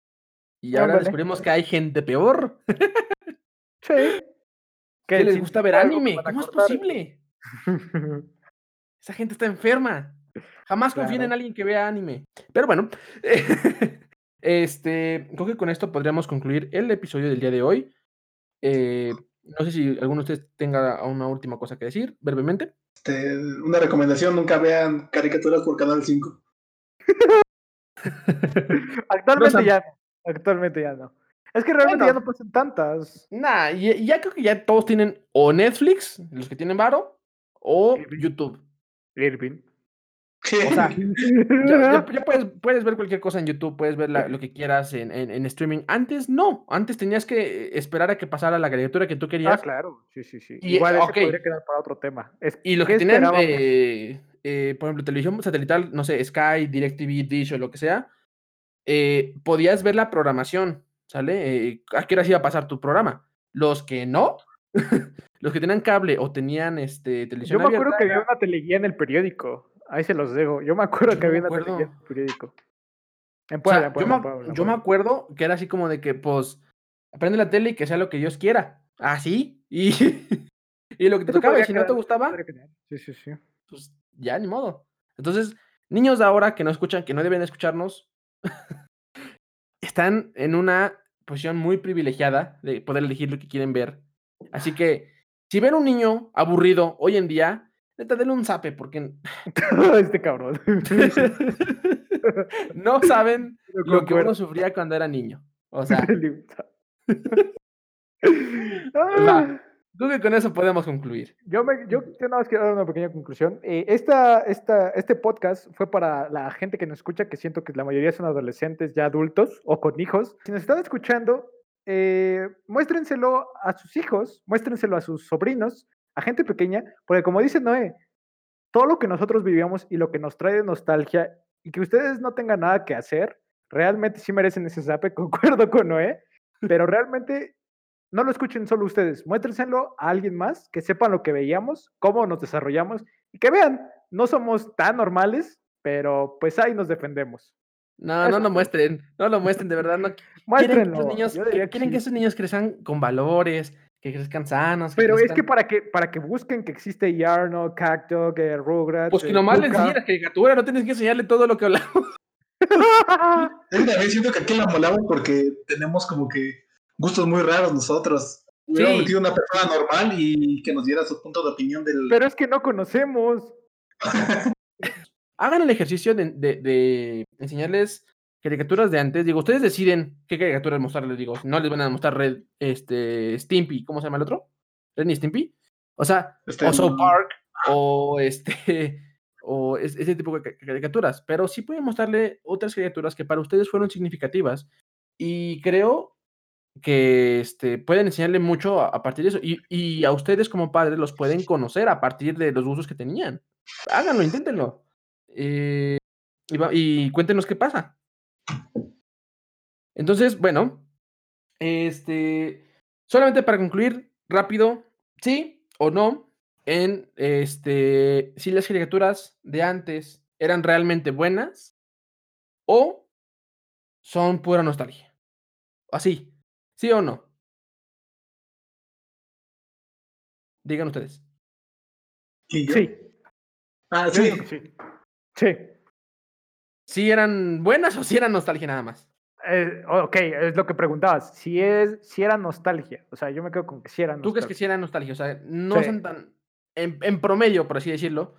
Y ahora Ándale. descubrimos que hay gente peor Sí. que les gusta ver anime. ¿Cómo es posible? Esa gente está enferma. Jamás confíen en alguien que vea anime. Pero bueno, este, creo que con esto podríamos concluir el episodio del día de hoy. Eh, no sé si alguno de ustedes tenga una última cosa que decir, brevemente. Este, una recomendación, nunca vean caricaturas por Canal 5. Actualmente Sam. ya no. Actualmente ya no. Es que realmente ya no pasan tantas. Nah, y, y ya creo que ya todos tienen o Netflix, los que tienen varo, o Irving. YouTube. Irving. O sea, Ya, ya- ya puedes, puedes ver cualquier cosa en YouTube, puedes ver la- lo que quieras en, en- en streaming. Antes no, antes tenías que esperar a que pasara la caricatura que tú Ah, quería. claro, sí, sí, sí. Y, Igual ese ok. podría quedar para otro tema. Es- Y los ¿qué que tenían, esperábamos? eh, eh, por ejemplo, televisión satelital, no sé, Sky, DirecTV, Dish o lo que sea, eh, podías ver la programación, ¿sale? Eh, ¿A qué horas iba a pasar tu programa? Los que no, los que tenían cable o tenían este, Yo televisión me acuerdo abierta, que había una teleguía en el periódico. Ahí se los dejo. Yo me acuerdo Yo que había una acuerdo. teleguía en el periódico. En O Puebla, sea, en yo, Puebla, me, en Puebla, en yo me Puebla. acuerdo que era así como de que, pues, aprende la tele y que sea lo que Dios quiera. Así. Y, y lo que te tocaba, y si no te gustaba. Sí, sí, sí. pues ya, ni modo. Entonces, niños de ahora que no escuchan, que no deben escucharnos, están en una posición muy privilegiada de poder elegir lo que quieren ver. Así que, si ven un niño aburrido hoy en día, neta, denle un zape, porque este cabrón. no saben lo que uno sufría cuando era niño. O sea, Ah, va. Creo que con eso podemos concluir. Yo, me, yo, nada más quiero dar una pequeña conclusión. Eh, esta, esta, este podcast fue para la gente que nos escucha, que siento que la mayoría son adolescentes ya adultos o con hijos. Si nos están escuchando, eh, muéstrenselo a sus hijos, muéstrenselo a sus sobrinos, a gente pequeña, porque como dice Noé, todo lo que nosotros vivíamos y lo que nos trae de nostalgia y que ustedes no tengan nada que hacer, realmente sí merecen ese zape, concuerdo con Noé, pero realmente no lo escuchen solo ustedes, muéstrenselo a alguien más, que sepan lo que veíamos, cómo nos desarrollamos y que vean, no somos tan normales, pero pues ahí nos defendemos. No, no Eso lo fue. muestren, no lo muestren, de verdad. No quieren que Muéstrenlo. esos niños, que- que quieren que sí. esos niños crezcan con valores, que crezcan sanos. Pero es que crezcan- para que para que busquen que existe Yarno, Cacto, que Rugrats, Pues que nomás les Pucca. enseñen la caricatura, no tienes que enseñarle todo lo que hablamos. Es que también siento que aquí la molamos porque tenemos como que gustos muy raros nosotros. Hubiéramos Sí. metido una persona normal y que nos diera su punto de opinión del. Pero es que no conocemos. Hagan el ejercicio de, de- de enseñarles caricaturas de antes. Digo, ustedes deciden qué caricaturas mostrarles. Digo, no les van a mostrar Red, este, Stimpy, ¿cómo se llama el otro? Ren y Stimpy. O sea, Este, o South Park, o este, o es- ese tipo de ca- caricaturas. Pero sí pueden mostrarle otras caricaturas que para ustedes fueron significativas. Y creo que este, pueden enseñarle mucho a, partir de eso. Y, y a ustedes como padres los pueden conocer a partir de los gustos que tenían. Háganlo, inténtenlo. Eh, y, va- y cuéntenos qué pasa. Entonces, bueno, este, solamente para concluir rápido, sí o no, en este, si las caricaturas de antes eran realmente buenas o son pura nostalgia. Así, sí o no. Digan ustedes. ¿Y yo? Sí, Ah, sí. sí. Sí. ¿Si eran buenas o si eran nostalgia nada más? Eh, ok, es lo que preguntabas. Si es, si era nostalgia. O sea, yo me quedo con que si era ¿Tú crees que nostalgia. sí eran nostalgia? O sea, no Sí. son tan, en, en promedio, por así decirlo,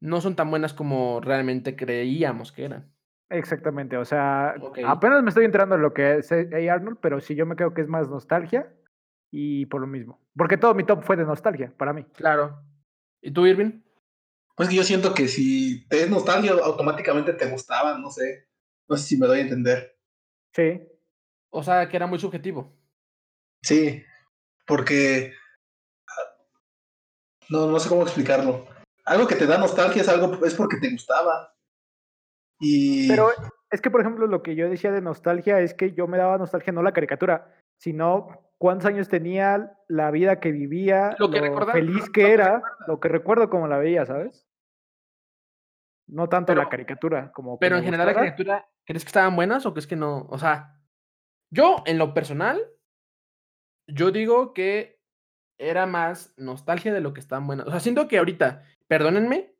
no son tan buenas como realmente creíamos que eran. Exactamente. O sea, apenas me estoy enterando de lo que es A. Arnold, pero sí yo me creo que es más nostalgia y por lo mismo. Porque todo mi top fue de nostalgia, para mí. Claro. ¿Y tú, Irving? Pues que yo siento que si te es nostalgia, automáticamente te gustaban, no sé. No sé si me doy a entender. Sí. O sea, que era muy subjetivo. Sí, porque no, no sé cómo explicarlo. Algo que te da nostalgia es algo es porque te gustaba. Y Pero es que, por ejemplo, lo que yo decía de nostalgia es que yo me daba nostalgia no la caricatura, sino cuántos años tenía, la vida que vivía, Lo lo, que recordaba, feliz lo que que era, lo que recuerdo como la veía, ¿sabes? No tanto Pero- la caricatura como Pero en general la caricatura, ¿crees que estaban buenas o crees que no? O sea, yo en lo personal, yo digo que era más nostalgia de lo que estaban buenas. O sea, siento que ahorita, perdónenme,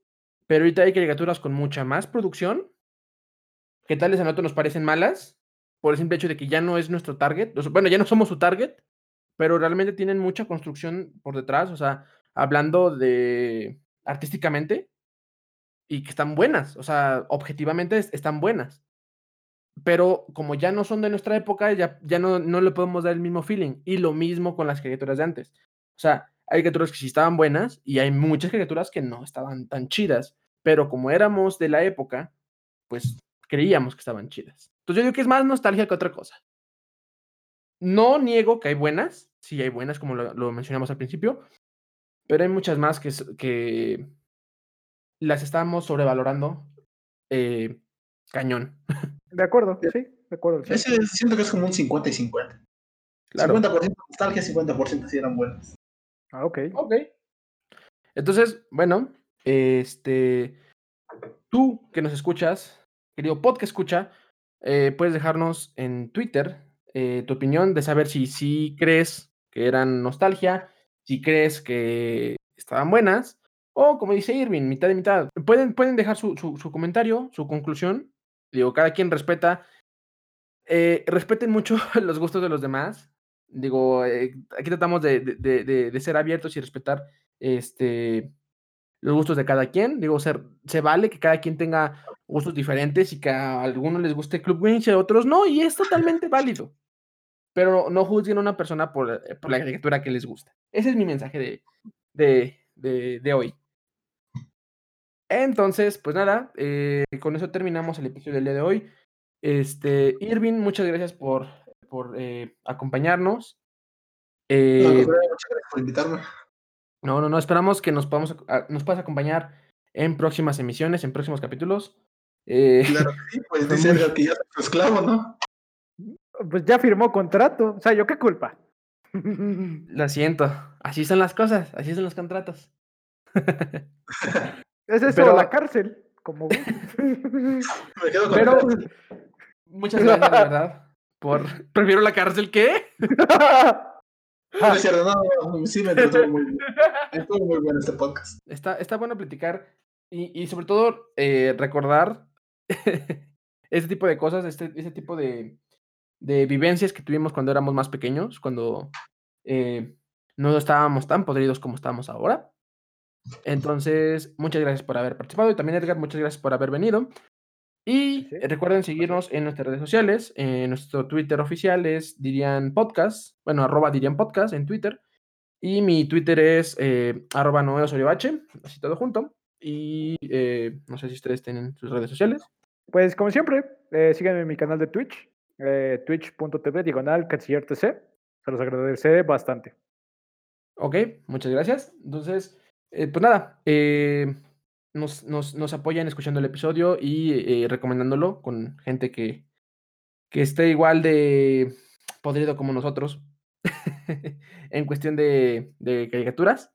pero ahorita hay caricaturas con mucha más producción que tal vez a nos parecen malas por el simple hecho de que ya no es nuestro target. Bueno, ya no somos su target, pero realmente tienen mucha construcción por detrás. O sea, hablando de artísticamente y que están buenas. O sea, objetivamente es- están buenas. Pero como ya no son de nuestra época, ya, ya no, no le podemos dar el mismo feeling. Y lo mismo con las caricaturas de antes. O sea, hay caricaturas que sí estaban buenas y hay muchas caricaturas que no estaban tan chidas. Pero como éramos de la época, pues creíamos que estaban chidas. Entonces yo digo que es más nostalgia que otra cosa. No niego que hay buenas, sí hay buenas, como lo, lo mencionamos al principio, pero hay muchas más que, las estamos sobrevalorando eh, cañón. De acuerdo, sí, de acuerdo. sí. ese siento que es como un 50 y 50. Claro. 50% nostalgia, 50% si eran buenas. Ah, ok. Ok. Entonces, bueno, este, tú que nos escuchas, querido pod que escucha, eh, puedes dejarnos en Twitter eh, tu opinión de saber si sí crees que eran nostalgia, si crees que estaban buenas, o como dice Irving, mitad y mitad. Pueden, pueden dejar su, su- comentario, su conclusión. Digo, cada quien respeta. eh, respeten mucho los gustos de los demás. Digo, aquí tratamos de, de- de- de- de ser abiertos y respetar este, los gustos de cada quien. Digo, ser, se vale que cada quien tenga gustos diferentes y que a algunos les guste Club Wings y a otros no, y es totalmente válido. Pero no juzguen a una persona por, eh, por la caricatura que les gusta. Ese es mi mensaje de, de, de, de hoy. Entonces, pues nada, eh, con eso terminamos el episodio del día de hoy. Este, Irving, muchas gracias por, por eh, acompañarnos. Eh, muchas gracias por invitarme. No, no, no, esperamos que nos, podamos, a- nos puedas acompañar en próximas emisiones, en próximos capítulos. Eh, Claro que sí, pues dice muy- Edgar que ya soy tu esclavo, ¿no? Pues ya firmó contrato. O sea, ¿yo qué culpa? lo siento, así son las cosas, así son los contratos. es eso, Pero- la cárcel. Como Me quedo con Pero- el- Muchas gracias, de verdad, por... Prefiero la cárcel que... No, sí me entretuvo muy bien. Estuvo muy bueno este podcast. Está, está bueno platicar y, y sobre todo eh, recordar este tipo de cosas, este, este tipo de, de vivencias que tuvimos cuando éramos más pequeños, cuando eh, no estábamos tan podridos como estamos ahora. Entonces, muchas gracias por haber participado y también Edgar, muchas gracias por haber venido. Y Sí, recuerden seguirnos en nuestras redes sociales. eh, nuestro Twitter oficial es Dirían Podcast, bueno, arroba Dirían Podcast en Twitter. Y mi Twitter es eh, arroba H, así todo junto. Y eh, no sé si ustedes tienen sus redes sociales. Pues como siempre, eh, síganme en mi canal de Twitch, twitch.tv diagonal canciller TC. Se los agradeceré bastante. Ok, muchas gracias. Entonces, pues nada, eh, nos, nos, nos apoyan escuchando el episodio y eh, recomendándolo con gente que, que esté igual de podrido como nosotros en cuestión de, de caricaturas.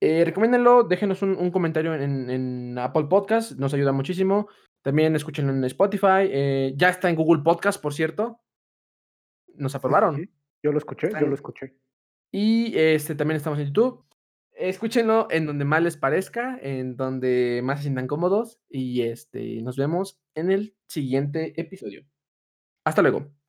Eh, recomiéndenlo, déjenos un, un comentario en, en Apple Podcast, nos ayuda muchísimo. También escúchenlo en Spotify. eh, ya está en Google Podcast, por cierto. Nos aprobaron. Sí, Yo lo escuché, yo lo escuché. Y este también estamos en YouTube. Escúchenlo en donde más les parezca, en donde más se sientan cómodos. Y este, nos vemos en el siguiente episodio. Hasta luego.